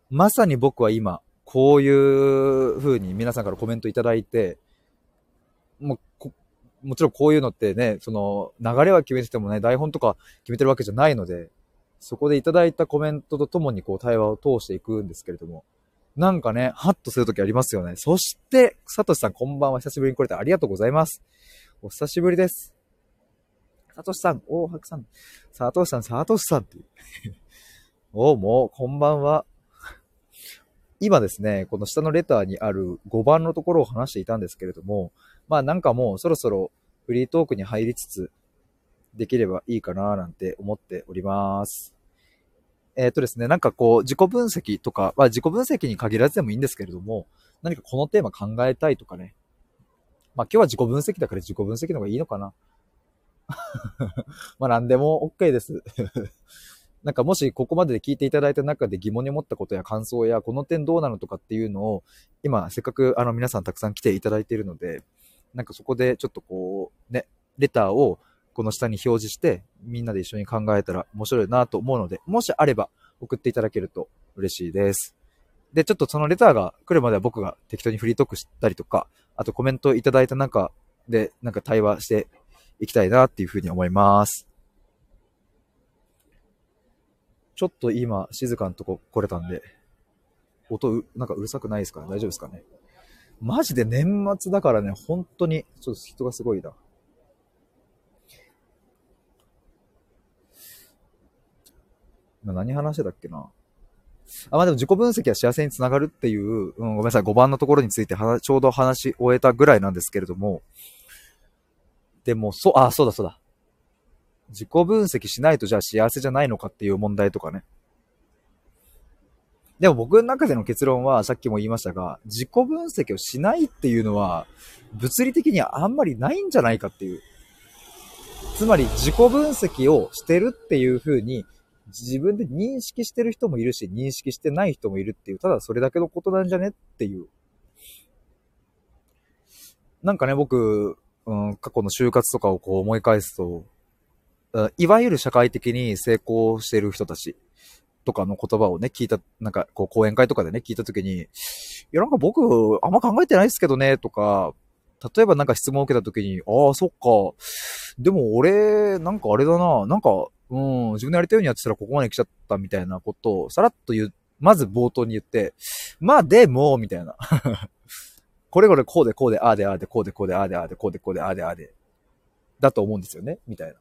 まさに僕は今、こういう風に皆さんからコメントいただいて、もうもちろんこういうのってね、その流れは決めててもね、台本とか決めてるわけじゃないので、そこでいただいたコメントとともにこう対話を通していくんですけれども、なんかね、ハッとするときありますよね。そして、サトシさんこんばんは。久しぶりに来れてありがとうございます。お久しぶりです。サトシさん、大白さん、サトシさん、サトシさんっていう。おう、もう、こんばんは。今ですね、この下のレターにある5番のところを話していたんですけれども、まあなんかもうそろそろフリートークに入りつつ、できればいいかななんて思っております。えっ、ー、とですね、なんかこう、自己分析とか、まあ自己分析に限らずでもいいんですけれども、何かこのテーマ考えたいとかね。まあ今日は自己分析だから自己分析の方がいいのかな。まあ何でも OK です。なんかもしここまでで聞いていただいた中で疑問に思ったことや感想や、この点どうなのとかっていうのを、今、せっかくあの皆さんたくさん来ていただいているので、なんかそこでちょっとこう、ね、レターをこの下に表示して、みんなで一緒に考えたら面白いなと思うので、もしあれば送っていただけると嬉しいです。で、ちょっとそのレターが来るまでは僕が適当にフリートークしたりとか、あとコメントいただいた中でなんか対話していきたいなっていうふうに思います。ちょっと今、静かなとこ来れたんで、音なんかうるさくないですかね？大丈夫ですかね？マジで年末だからね、本当に、ちょっと人がすごいな。何話してたっけな？あ、まあでも自己分析は幸せにつながるっていう、うん、ごめんなさい、5番のところについてちょうど話し終えたぐらいなんですけれども、でも、そう、あ、そうだそうだ。自己分析しないとじゃあ幸せじゃないのかっていう問題とかね。でも僕の中での結論はさっきも言いましたが、自己分析をしないっていうのは物理的にはあんまりないんじゃないかっていう。つまり自己分析をしてるっていう風に自分で認識してる人もいるし、認識してない人もいるっていう、ただそれだけのことなんじゃねっていう。なんかね、僕、うん、過去の就活とかをこう思い返すと、いわゆる社会的に成功してる人たちとかの言葉をね、聞いた、なんかこう講演会とかでね、聞いたときに、いやなんか僕、あんま考えてないですけどね、とか、例えばなんか質問を受けたときに、ああ、そっか。でも俺、なんかあれだな、なんか、うん、自分でやりたいようにやってたらここまで来ちゃったみたいなことをさらっと言う、まず冒頭に言って、まあでも、みたいな。これこれこうでこうで、ああでああで、こうでこうで、ああでああで、こうでこうで、ああでああで、だと思うんですよね、みたいな。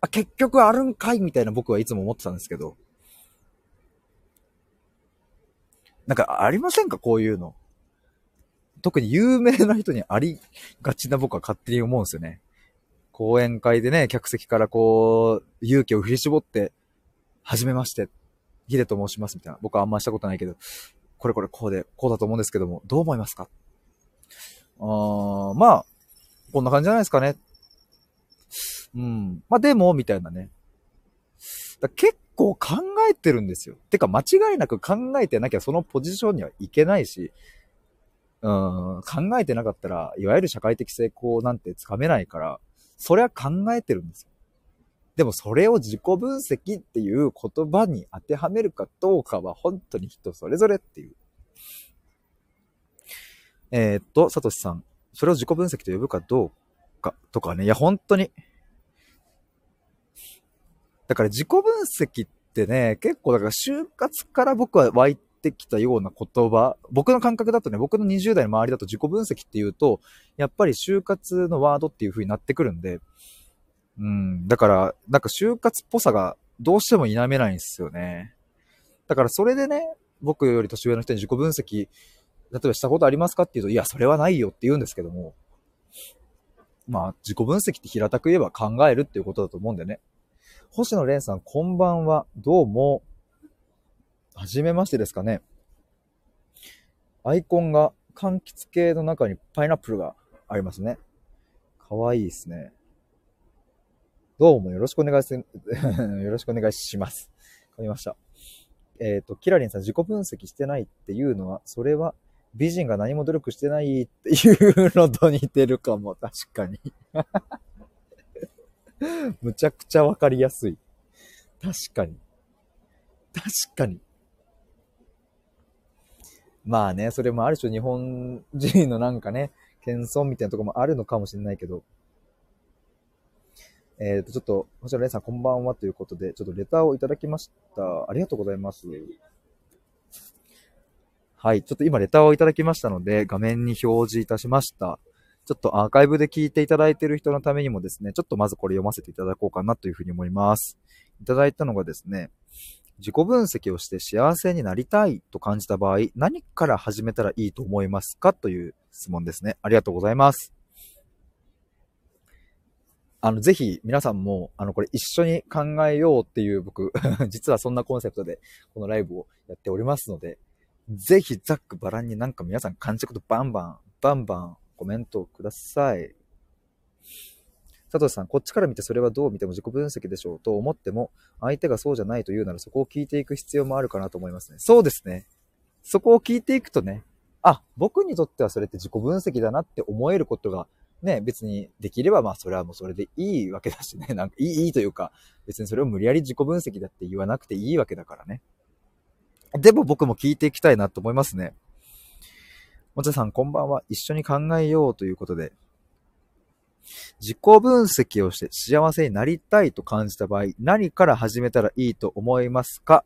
あ、結局あるんかいみたいな僕はいつも思ってたんですけど。なんかありませんか？こういうの。特に有名な人にありがちな僕は勝手に思うんですよね。講演会でね、客席からこう、勇気を振り絞って、はじめまして、ヒデと申しますみたいな。僕はあんましたことないけど、これこれこうで、こうだと思うんですけども、どう思いますか？あー、まあ、こんな感じじゃないですかね。うん。まあでも、みたいなね。だ結構考えてるんですよ。てか間違いなく考えてなきゃそのポジションにはいけないし、うん、考えてなかったら、いわゆる社会的成功なんてつかめないから、それは考えてるんですよ。でもそれを自己分析っていう言葉に当てはめるかどうかは本当に人それぞれっていう。えー、っと、サトシさん。それを自己分析と呼ぶかどうかとかね。いや、本当に。だから自己分析ってね、結構だから就活から僕は湧いてきたような言葉、僕の感覚だとね、僕の20代の周りだと自己分析っていうと、やっぱり就活のワードっていう風になってくるんで、うん、だから、なんか就活っぽさがどうしても否めないんですよね。だからそれでね、僕より年上の人に自己分析、例えばしたことありますかっていうと、いや、それはないよって言うんですけども、まあ、自己分析って平たく言えば考えるっていうことだと思うんでね。星野蓮さん、こんばんは。どうも。はじめましてですかね。アイコンが柑橘系の中にパイナップルがありますね。かわいいですね。どうもよろしくお願いす、よろしくお願いします。わかりました。えっ、ー、と、キラリンさん自己分析してないっていうのは、それは美人が何も努力してないっていうのと似てるかも、確かに。むちゃくちゃわかりやすい。確かに。確かに。まあね、それもある種日本人のなんかね、謙遜みたいなとこもあるのかもしれないけど、えっ、ー、と、ちょっと、星野蓮さんこんばんはということで、ちょっとレターをいただきました。ありがとうございます。はい、ちょっと今レターをいただきましたので、画面に表示いたしました。ちょっとアーカイブで聞いていただいている人のためにもですね、ちょっとまずこれ読ませていただこうかなというふうに思います。いただいたのがですね、自己分析をして幸せになりたいと感じた場合、何から始めたらいいと思いますかという質問ですね。ありがとうございます。あの、ぜひ皆さんも、あの、これ一緒に考えようっていう僕、実はそんなコンセプトでこのライブをやっておりますので、ぜひざっくばらんになんか皆さん感じることバンバン、バンバンコメントをください。佐藤さん、こっちから見てそれはどう見ても自己分析でしょうと思っても、相手がそうじゃないと言うならそこを聞いていく必要もあるかなと思いますね。そうですね。そこを聞いていくとね、あ、僕にとってはそれって自己分析だなって思えることがね、別にできればまあそれはもうそれでいいわけだしね。なんかいい、いいというか、別にそれを無理やり自己分析だって言わなくていいわけだからね。でも僕も聞いていきたいなと思いますね。もちさんこんばんは。一緒に考えようということで。自己分析をして幸せになりたいと感じた場合、何から始めたらいいと思いますか？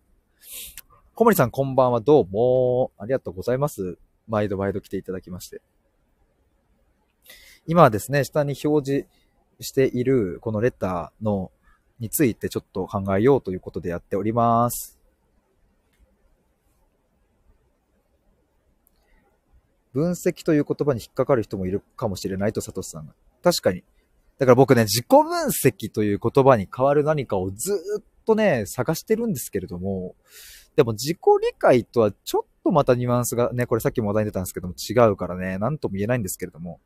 小森さんこんばんは。どうも。ありがとうございます。毎度毎度来ていただきまして。今はですね、下に表示しているこのレターのについてちょっと考えようということでやっております。分析という言葉に引っかかる人もいるかもしれないと、サトシさんが。確かに。だから僕ね、自己分析という言葉に変わる何かをずっとね、探してるんですけれども、でも自己理解とはちょっとまたニュアンスがね、これさっきも話題に出たんですけども違うからね、なんとも言えないんですけれども、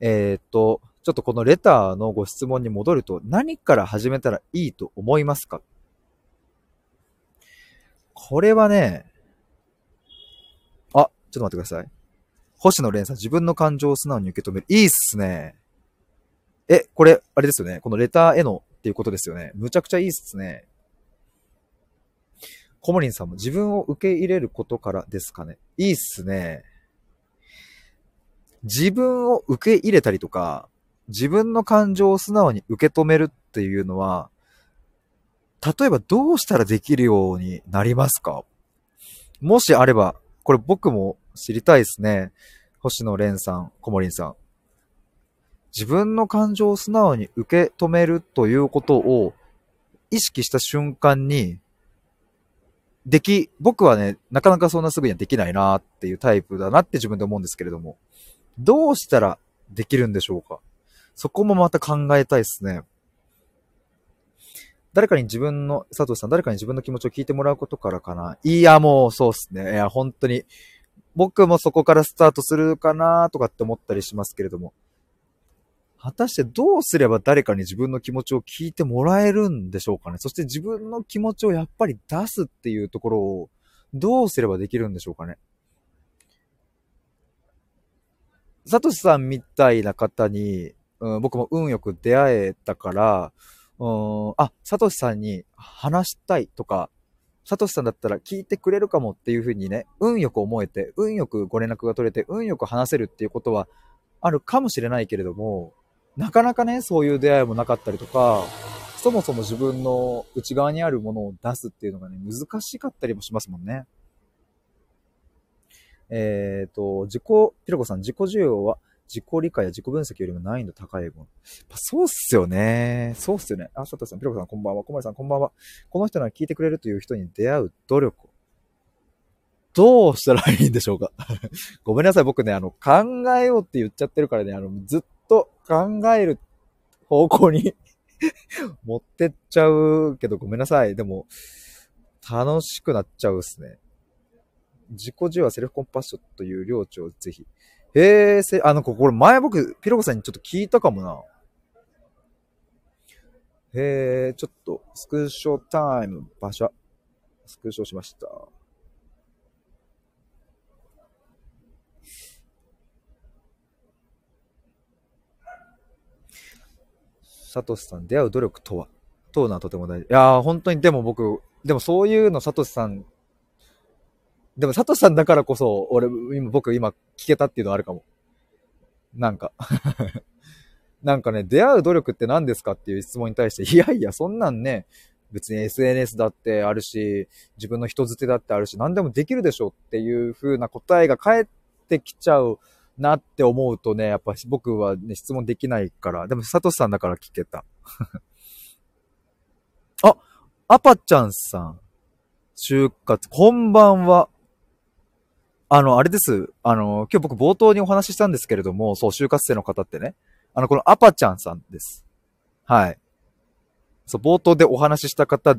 えー、っと、ちょっとこのレターのご質問に戻ると、何から始めたらいいと思いますか？これはね、ちょっと待ってください。星野蓮さん、自分の感情を素直に受け止める。いいっすね。え、これ、あれですよね。このレターへのっていうことですよね。むちゃくちゃいいっすね。コモリンさんも自分を受け入れることからですかね。いいっすね。自分を受け入れたりとか、自分の感情を素直に受け止めるっていうのは、例えばどうしたらできるようになりますか？もしあれば、これ僕も知りたいですね。星野蓮さん、小森さん。自分の感情を素直に受け止めるということを意識した瞬間に、でき、僕はね、なかなかそんなすぐにはできないなっていうタイプだなって自分で思うんですけれども。どうしたらできるんでしょうか？そこもまた考えたいですね。誰かに自分の、佐藤さん、誰かに自分の気持ちを聞いてもらうことからかな？いや、もうそうっすね。いや、本当に。僕もそこからスタートするかなとかって思ったりしますけれども。果たしてどうすれば誰かに自分の気持ちを聞いてもらえるんでしょうかね。そして自分の気持ちをやっぱり出すっていうところをどうすればできるんでしょうかね。サトシさんみたいな方に、うん、僕も運よく出会えたから、うん、あ、サトシさんに話したいとか、サトシさんだったら聞いてくれるかもっていうふうにね、運よく思えて、運よくご連絡が取れて、運よく話せるっていうことはあるかもしれないけれども、なかなかね、そういう出会いもなかったりとか、そもそも自分の内側にあるものを出すっていうのがね、難しかったりもしますもんね。えっ、ー、と、自己、ピロコさん、自己需要は自己理解や自己分析よりも難易度高いもの。そうっすよね。そうっすよね。あ、ショットさん、ピロコさん、こんばんは。小森さん、こんばんは。この人なら聞いてくれるという人に出会う努力。どうしたらいいんでしょうか？ごめんなさい。僕ね、あの、考えようって言っちゃってるからね、あの、ずっと考える方向に 持ってっちゃうけど、ごめんなさい。でも、楽しくなっちゃうっすね。自己需要はセルフコンパッションという領地をぜひ。へえ、せ、あの、これ前僕、ピロコさんにちょっと聞いたかもな。へえ、ちょっと、スクショタイム、場所。スクショしました。サトシさん、出会う努力とは？とうのはとても大事。いやー、本当に、でも僕、でもそういうのサトシさんでも、サトさんだからこそ、俺、今、僕今聞けたっていうのはあるかも。なんか なんかね、出会う努力って何ですかっていう質問に対して、いやいや、そんなんね、別に SNS だってあるし、自分の人づてだってあるし、何でもできるでしょっていう風な答えが返ってきちゃうなって思うとね、やっぱ僕はね、質問できないから、でも、サトさんだから聞けた。あ、アパちゃんさん。就活、こんばんは。あの、あれです。あの、今日僕冒頭にお話ししたんですけれども、そう、就活生の方ってね。あの、このアパちゃんさんです。はい。そう、冒頭でお話しした方、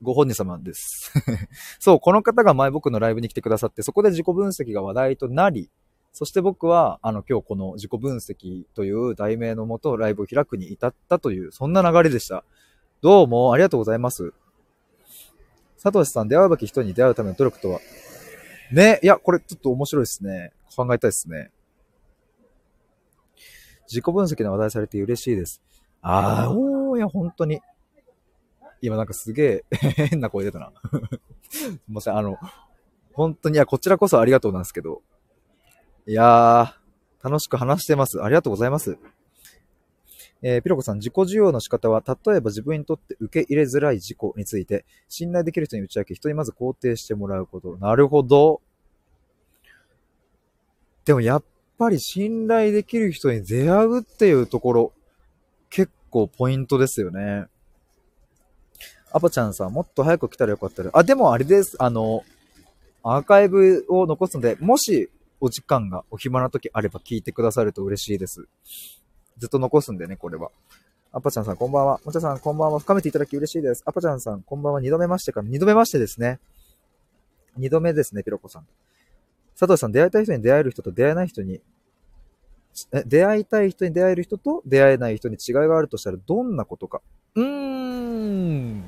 ご本人様です。そう、この方が前僕のライブに来てくださって、そこで自己分析が話題となり、そして僕は、あの、今日この自己分析という題名のもとライブを開くに至ったという、そんな流れでした。どうもありがとうございます。サトシさん、出会うべき人に出会うための努力とは？ね、いや、これちょっと面白いですね。考えたいですね。自己分析の話題されて嬉しいです。あー、おー、いや、本当に。今なんかすげえ 変な声出たな すいません、あの、本当に、いや、こちらこそありがとうなんですけど。いやー、楽しく話してます。ありがとうございます。えー、ピロコさん、自己需要の仕方は、例えば自分にとって受け入れづらい自己について、信頼できる人に打ち明け、人にまず肯定してもらうこと。なるほど。でもやっぱり信頼できる人に出会うっていうところ、結構ポイントですよね。アパちゃんさん、もっと早く来たらよかったら。あ、でもあれです。あの、アーカイブを残すので、もしお時間がお暇な時あれば聞いてくださると嬉しいです。ずっと残すんでね、これは。アパちゃんさん、こんばんは。もちゃさん、こんばんは。深めていただき嬉しいです。アパちゃんさん、こんばんは。二度目ましてか。二度目ましてですね。二度目ですね、ピロコさん。佐藤さん、出会いたい人に出会える人と出会えない人に、え、出会いたい人に出会える人と出会えない人に違いがあるとしたらどんなことか。うーん。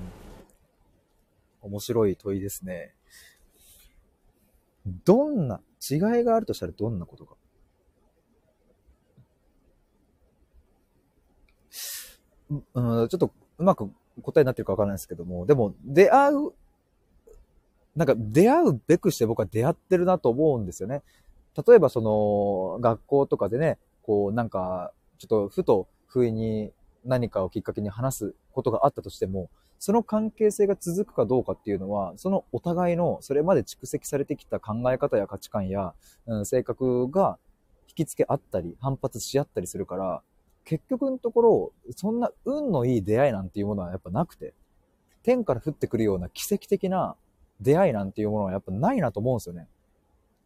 面白い問いですね。どんな、違いがあるとしたらどんなことか。うん、ちょっとうまく答えになってるかわからないですけども、でも、出会う、なんか出会うべくして僕は出会ってるなと思うんですよね。例えばその、学校とかでね、こうなんか、ちょっとふと不意に何かをきっかけに話すことがあったとしても、その関係性が続くかどうかっていうのは、そのお互いのそれまで蓄積されてきた考え方や価値観や、うん、性格が引き付け合ったり、反発し合ったりするから、結局のところ、そんな運のいい出会いなんていうものはやっぱなくて、天から降ってくるような奇跡的な出会いなんていうものはやっぱないなと思うんですよね。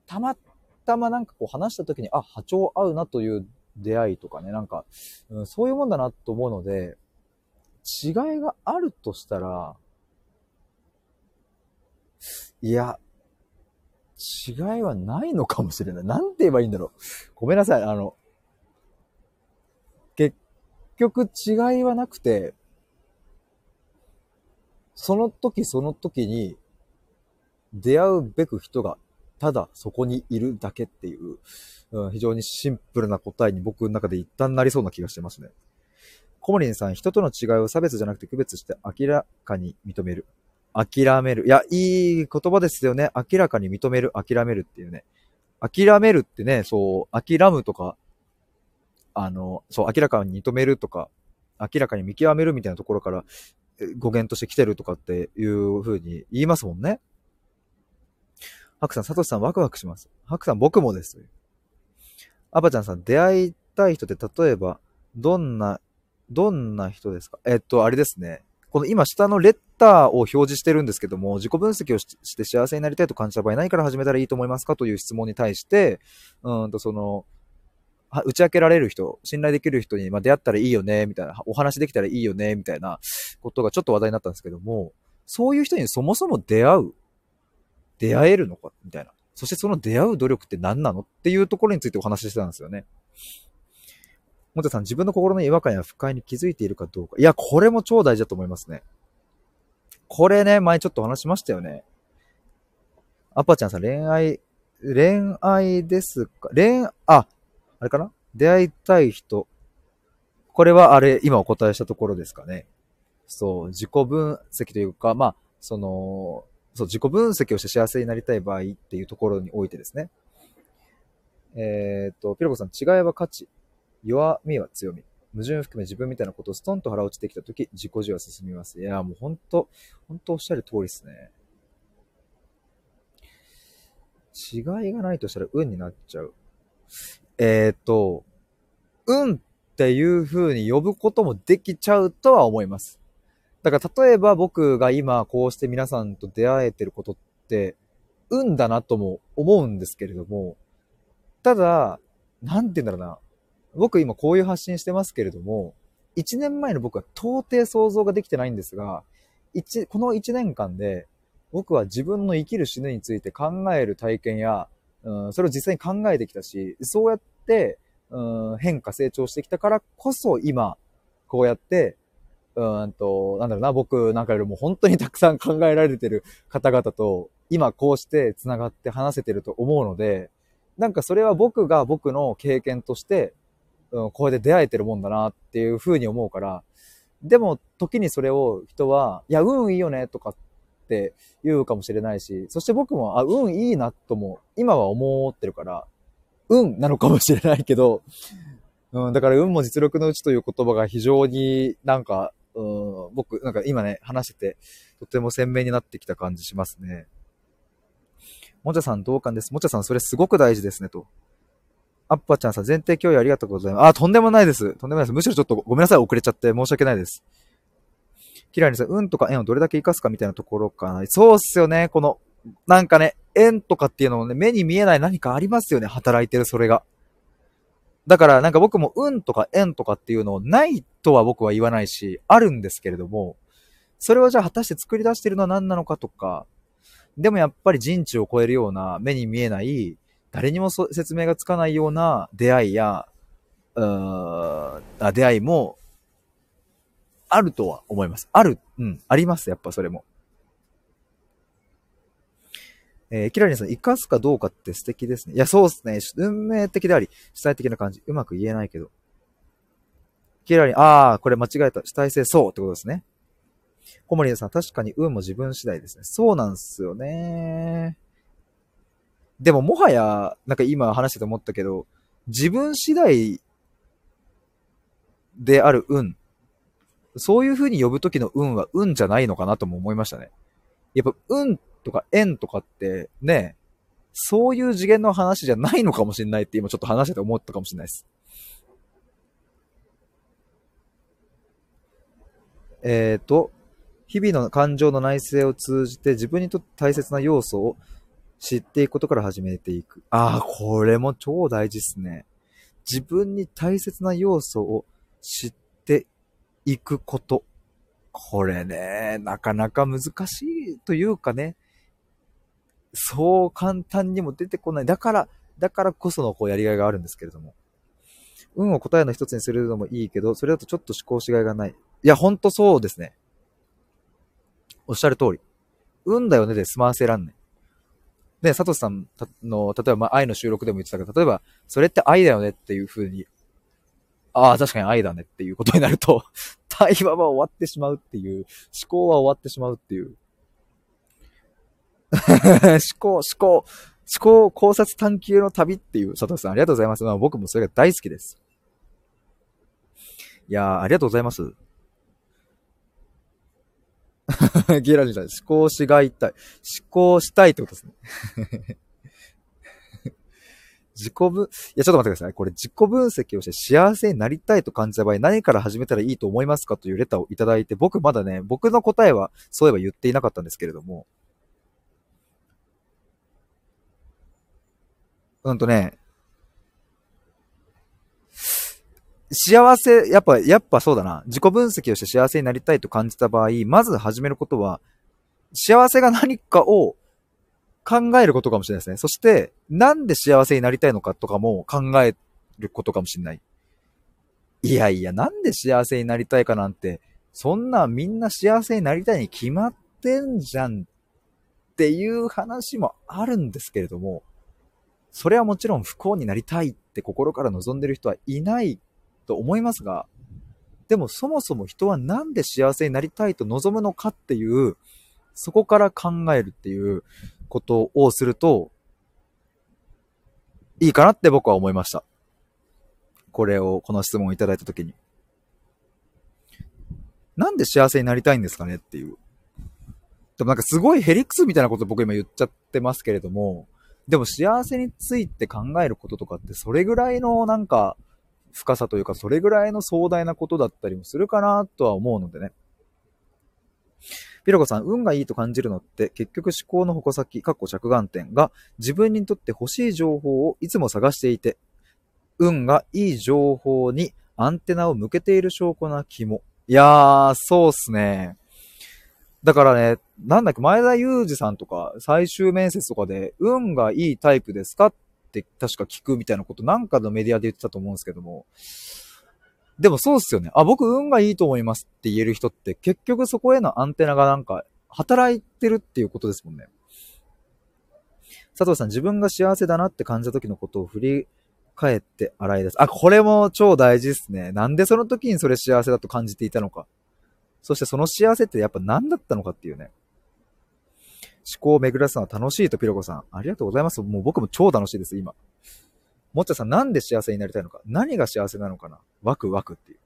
たまたまなんかこう話した時に、あ、波長合うなという出会いとかね、なんか、うん、そういうもんだなと思うので、違いがあるとしたら、いや、違いはないのかもしれない。なんて言えばいいんだろう。ごめんなさい。あの、局違いはなくて、その時その時に出会うべく人がただそこにいるだけっていう、うん、非常にシンプルな答えに僕の中で一旦なりそうな気がしてますね。コモリンさん、人との違いを差別じゃなくて区別して明らかに認める。諦める。いや、いい言葉ですよね。明らかに認める、諦めるっていうね。諦めるってね、そう、諦むとか、あの、そう、明らかに認めるとか、明らかに見極めるみたいなところから語源として来てるとかっていう風に言いますもんね。ハクさん、サトシさんワクワクします。ハクさん、僕もです。アバちゃんさん、出会いたい人って例えば、どんな、どんな人ですか？えっと、あれですね。この今下のレッターを表示してるんですけども、自己分析をして幸せになりたいと感じた場合何から始めたらいいと思いますか？という質問に対して、うんとその、打ち明けられる人、信頼できる人に、ま出会ったらいいよね、みたいな、お話できたらいいよね、みたいなことがちょっと話題になったんですけども、そういう人にそもそも出会う、出会えるのか、みたいな。そしてその出会う努力って何なの？っていうところについてお話ししてたんですよね。もてさん、自分の心の違和感や不快に気づいているかどうか。いや、これも超大事だと思いますね。これね、前ちょっと話しましたよね。アパちゃんさん、恋愛、恋愛ですか？恋、あ、あれかな？出会いたい人。これはあれ、今お答えしたところですかね。そう、自己分析というか、まあ、その、そう、自己分析をして幸せになりたい場合っていうところにおいてですね。えっ、と、ピロコさん、違いは価値。弱みは強み。矛盾含め自分みたいなことをストンと腹落ちてきたとき、自己需は進みます。いや、もう本当本当おっしゃる通りですね。違いがないとしたら運になっちゃう。えっ、ー、と、運っていう風に呼ぶこともできちゃうとは思います。だから例えば僕が今こうして皆さんと出会えてることって、運だなとも思うんですけれども、ただ、なんて言うんだろうな。僕今こういう発信してますけれども、1年前の僕は到底想像ができてないんですが、この1年間で僕は自分の生きる死ぬについて考える体験や、うん、それを実際に考えてきたし、そうやって、うん、変化、成長してきたからこそ今、こうやって、うんと、なんだろうな、僕なんかよりも本当にたくさん考えられてる方々と、今こうして繋がって話せてると思うので、なんかそれは僕が僕の経験として、うん、これで出会えてるもんだなっていう風に思うから、でも時にそれを人は、いや、運いいよねとかっって言うかもしれないし、そして僕も、あ、運いいなとも今は思ってるから、運なのかもしれないけど、うん、だから運も実力のうちという言葉が非常になんか、うん、僕、なんか今ね、話してて、とても鮮明になってきた感じしますね。もちゃさん同感です。もちゃさんそれすごく大事ですね、と。アッパちゃんさん、前提共有ありがとうございます。あ、とんでもないです。とんでもないです。むしろちょっとごめんなさい、遅れちゃって申し訳ないです。キラリさん、運とか縁をどれだけ活かすかみたいなところかな。そうっすよね、この、なんかね、縁とかっていうのもね、目に見えない何かありますよね、働いてるそれが。だからなんか僕も運とか縁とかっていうのをないとは僕は言わないし、あるんですけれども、それをじゃあ果たして作り出してるのは何なのかとか、でもやっぱり人知を超えるような目に見えない、誰にも説明がつかないような出会いや、うーあ出会いも、あるとは思います。ある、うん、あります、やっぱそれも。えー、キラリンさん、生かすかどうかって素敵ですね。いや、そうですね。運命的であり、主体的な感じ。うまく言えないけど。キラリン、あー、これ間違えた。主体性そうってことですね。小森さん、確かに運も自分次第ですね。そうなんすよね。でももはや、なんか今話してて思ったけど、自分次第である運。そういう風に呼ぶときの運は運じゃないのかなとも思いましたね。やっぱ運とか縁とかってね、そういう次元の話じゃないのかもしれないって今ちょっと話してて思ったかもしれないです。えっ、ー、と、日々の感情の内省を通じて自分にとって大切な要素を知っていくことから始めていく。ああ、これも超大事っすね。自分に大切な要素を知っていくこと。これね、なかなか難しいというかね、そう簡単にも出てこない。だから、だからこそのこうやりがいがあるんですけれども。運を答えの一つにするのもいいけど、それだとちょっと思考しがいがない。いや、ほんとそうですね。おっしゃる通り。運だよねで済ませらんない。で、佐藤さんの、例えば、まあ、愛の収録でも言ってたけど、例えば、それって愛だよねっていう風に、ああ、確かに愛だねっていうことになると、対話は終わってしまうっていう、思考は終わってしまうっていう。思考、思考、思考考察探求の旅っていう佐藤さんありがとうございます。まあ、僕もそれが大好きです。いやー、ありがとうございます。ギラニさん、思考しがいたい。思考したいってことですね。自己分、いや、ちょっと待ってください。これ自己分析をして幸せになりたいと感じた場合、何から始めたらいいと思いますかというレターをいただいて、僕まだね、僕の答えはそういえば言っていなかったんですけれども、うんとね、幸せ、やっぱ、やっぱそうだな。自己分析をして幸せになりたいと感じた場合、まず始めることは、幸せが何かを考えることかもしれないですね。そして、なんで幸せになりたいのかとかも考えることかもしれない。いやいや、なんで幸せになりたいかなんて、そんなみんな幸せになりたいに決まってんじゃんっていう話もあるんですけれども、それはもちろん不幸になりたいって心から望んでる人はいないと思いますが、でもそもそも人はなんで幸せになりたいと望むのかっていう、そこから考えるっていうことをすると、いいかなって僕は思いました。これを、この質問をいただいたときに。なんで幸せになりたいんですかねっていう。でもなんかすごいヘリクスみたいなこと僕今言っちゃってますけれども、でも幸せについて考えることとかってそれぐらいのなんか深さというか、それぐらいの壮大なことだったりもするかなとは思うのでね。ピロコさん、運がいいと感じるのって結局思考の矛先、かっこ着眼点が自分にとって欲しい情報をいつも探していて、運がいい情報にアンテナを向けている証拠な気も。いやー、そうっすね。だからね、なんだっけ、前田裕二さんとか、最終面接とかで、運がいいタイプですかって確か聞くみたいなことなんかのメディアで言ってたと思うんですけども、でもそうっすよね。あ、僕運がいいと思いますって言える人って結局そこへのアンテナがなんか働いてるっていうことですもんね。佐藤さん、自分が幸せだなって感じた時のことを振り返って洗い出す。あ、これも超大事ですね。なんでその時にそれ幸せだと感じていたのか。そしてその幸せってやっぱ何だったのかっていうね。思考を巡らすのは楽しいとピロコさん。ありがとうございます。もう僕も超楽しいです、今。もっちゃさん、なんで幸せになりたいのか？何が幸せなのかな？ワクワクっていう。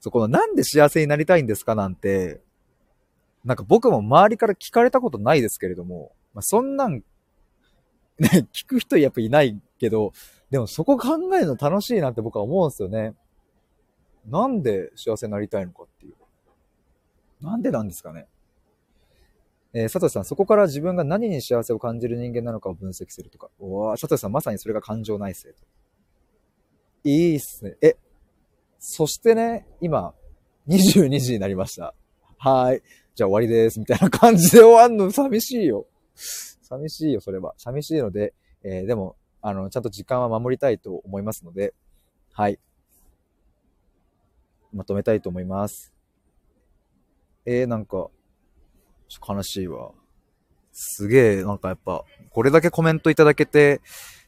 そこのなんで幸せになりたいんですかなんて、なんか僕も周りから聞かれたことないですけれども、まあ、そんなん、ね、聞く人やっぱいないけど、でもそこ考えるの楽しいなって僕は思うんですよね。なんで幸せになりたいのかっていう。なんでなんですかね？えー、佐藤さん、そこから自分が何に幸せを感じる人間なのかを分析するとか。お佐藤さん、まさにそれが感情内省と。いいっすね。え、そしてね、今、22時になりました。はい。じゃあ終わりです。みたいな感じで終わんの寂しいよ。寂しいよ、それは。寂しいので、えー、でも、あの、ちゃんと時間は守りたいと思いますので、はい。まとめたいと思います。えー、なんか、悲しいわ。すげえ、なんかやっぱ、これだけコメントいただけて、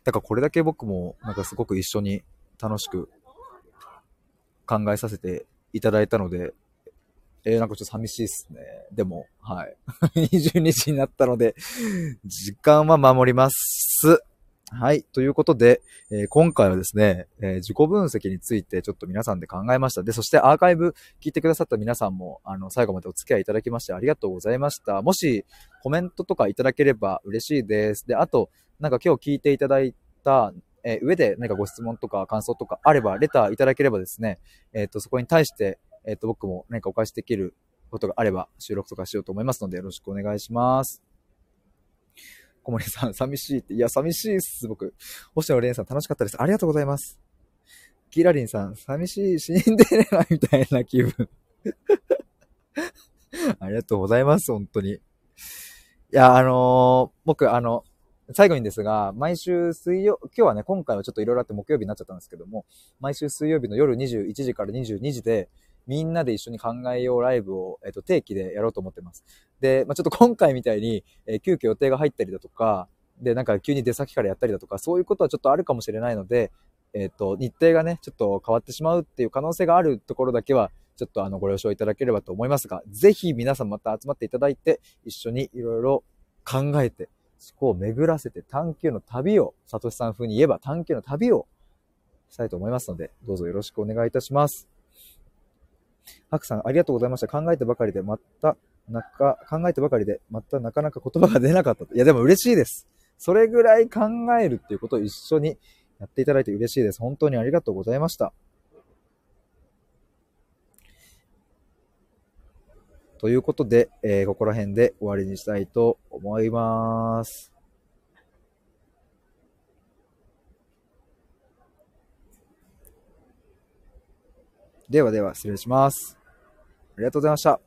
だからこれだけ僕も、なんかすごく一緒に楽しく考えさせていただいたので、えー、なんかちょっと寂しいっすね。でも、はい。22時になったので、時間は守ります。はい。ということで、えー、今回はですね、えー、自己分析についてちょっと皆さんで考えました。で、そしてアーカイブ聞いてくださった皆さんも、あの、最後までお付き合いいただきましてありがとうございました。もし、コメントとかいただければ嬉しいです。で、あと、なんか今日聞いていただいた、えー、上で何かご質問とか感想とかあれば、レターいただければですね、えっ、と、そこに対して、えっ、と、僕も何かお返しできることがあれば、収録とかしようと思いますので、よろしくお願いします。小森さん、寂しいって。いや、寂しいっす、僕。星野蓮さん、楽しかったです。ありがとうございます。キラリンさん、寂しい、死んでねな、みたいな気分。ありがとうございます、本当に。いや、あのー、僕、あの、最後にですが、毎週水曜、今日はね、今回はちょっといろいろあって木曜日になっちゃったんですけども、毎週水曜日の夜21時から22時で、みんなで一緒に考えようライブを、えっ、と、定期でやろうと思ってます。で、まあ、ちょっと今回みたいに、えー、急遽予定が入ったりだとか、で、なんか急に出先からやったりだとか、そういうことはちょっとあるかもしれないので、えっ、と、日程がね、ちょっと変わってしまうっていう可能性があるところだけは、ちょっとあの、ご了承いただければと思いますが、ぜひ皆さんまた集まっていただいて、一緒にいろいろ考えて、思考を巡らせて探求の旅を、サトシさん風に言えば探求の旅をしたいと思いますので、どうぞよろしくお願いいたします。ハクさん、ありがとうございました。考えてばかりで、また、なか、考えてばかりで、またなかなか言葉が出なかった。いや、でも嬉しいです。それぐらい考えるっていうことを一緒にやっていただいて嬉しいです。本当にありがとうございました。ということで、えー、ここら辺で終わりにしたいと思います。ではでは、失礼します。ありがとうございました。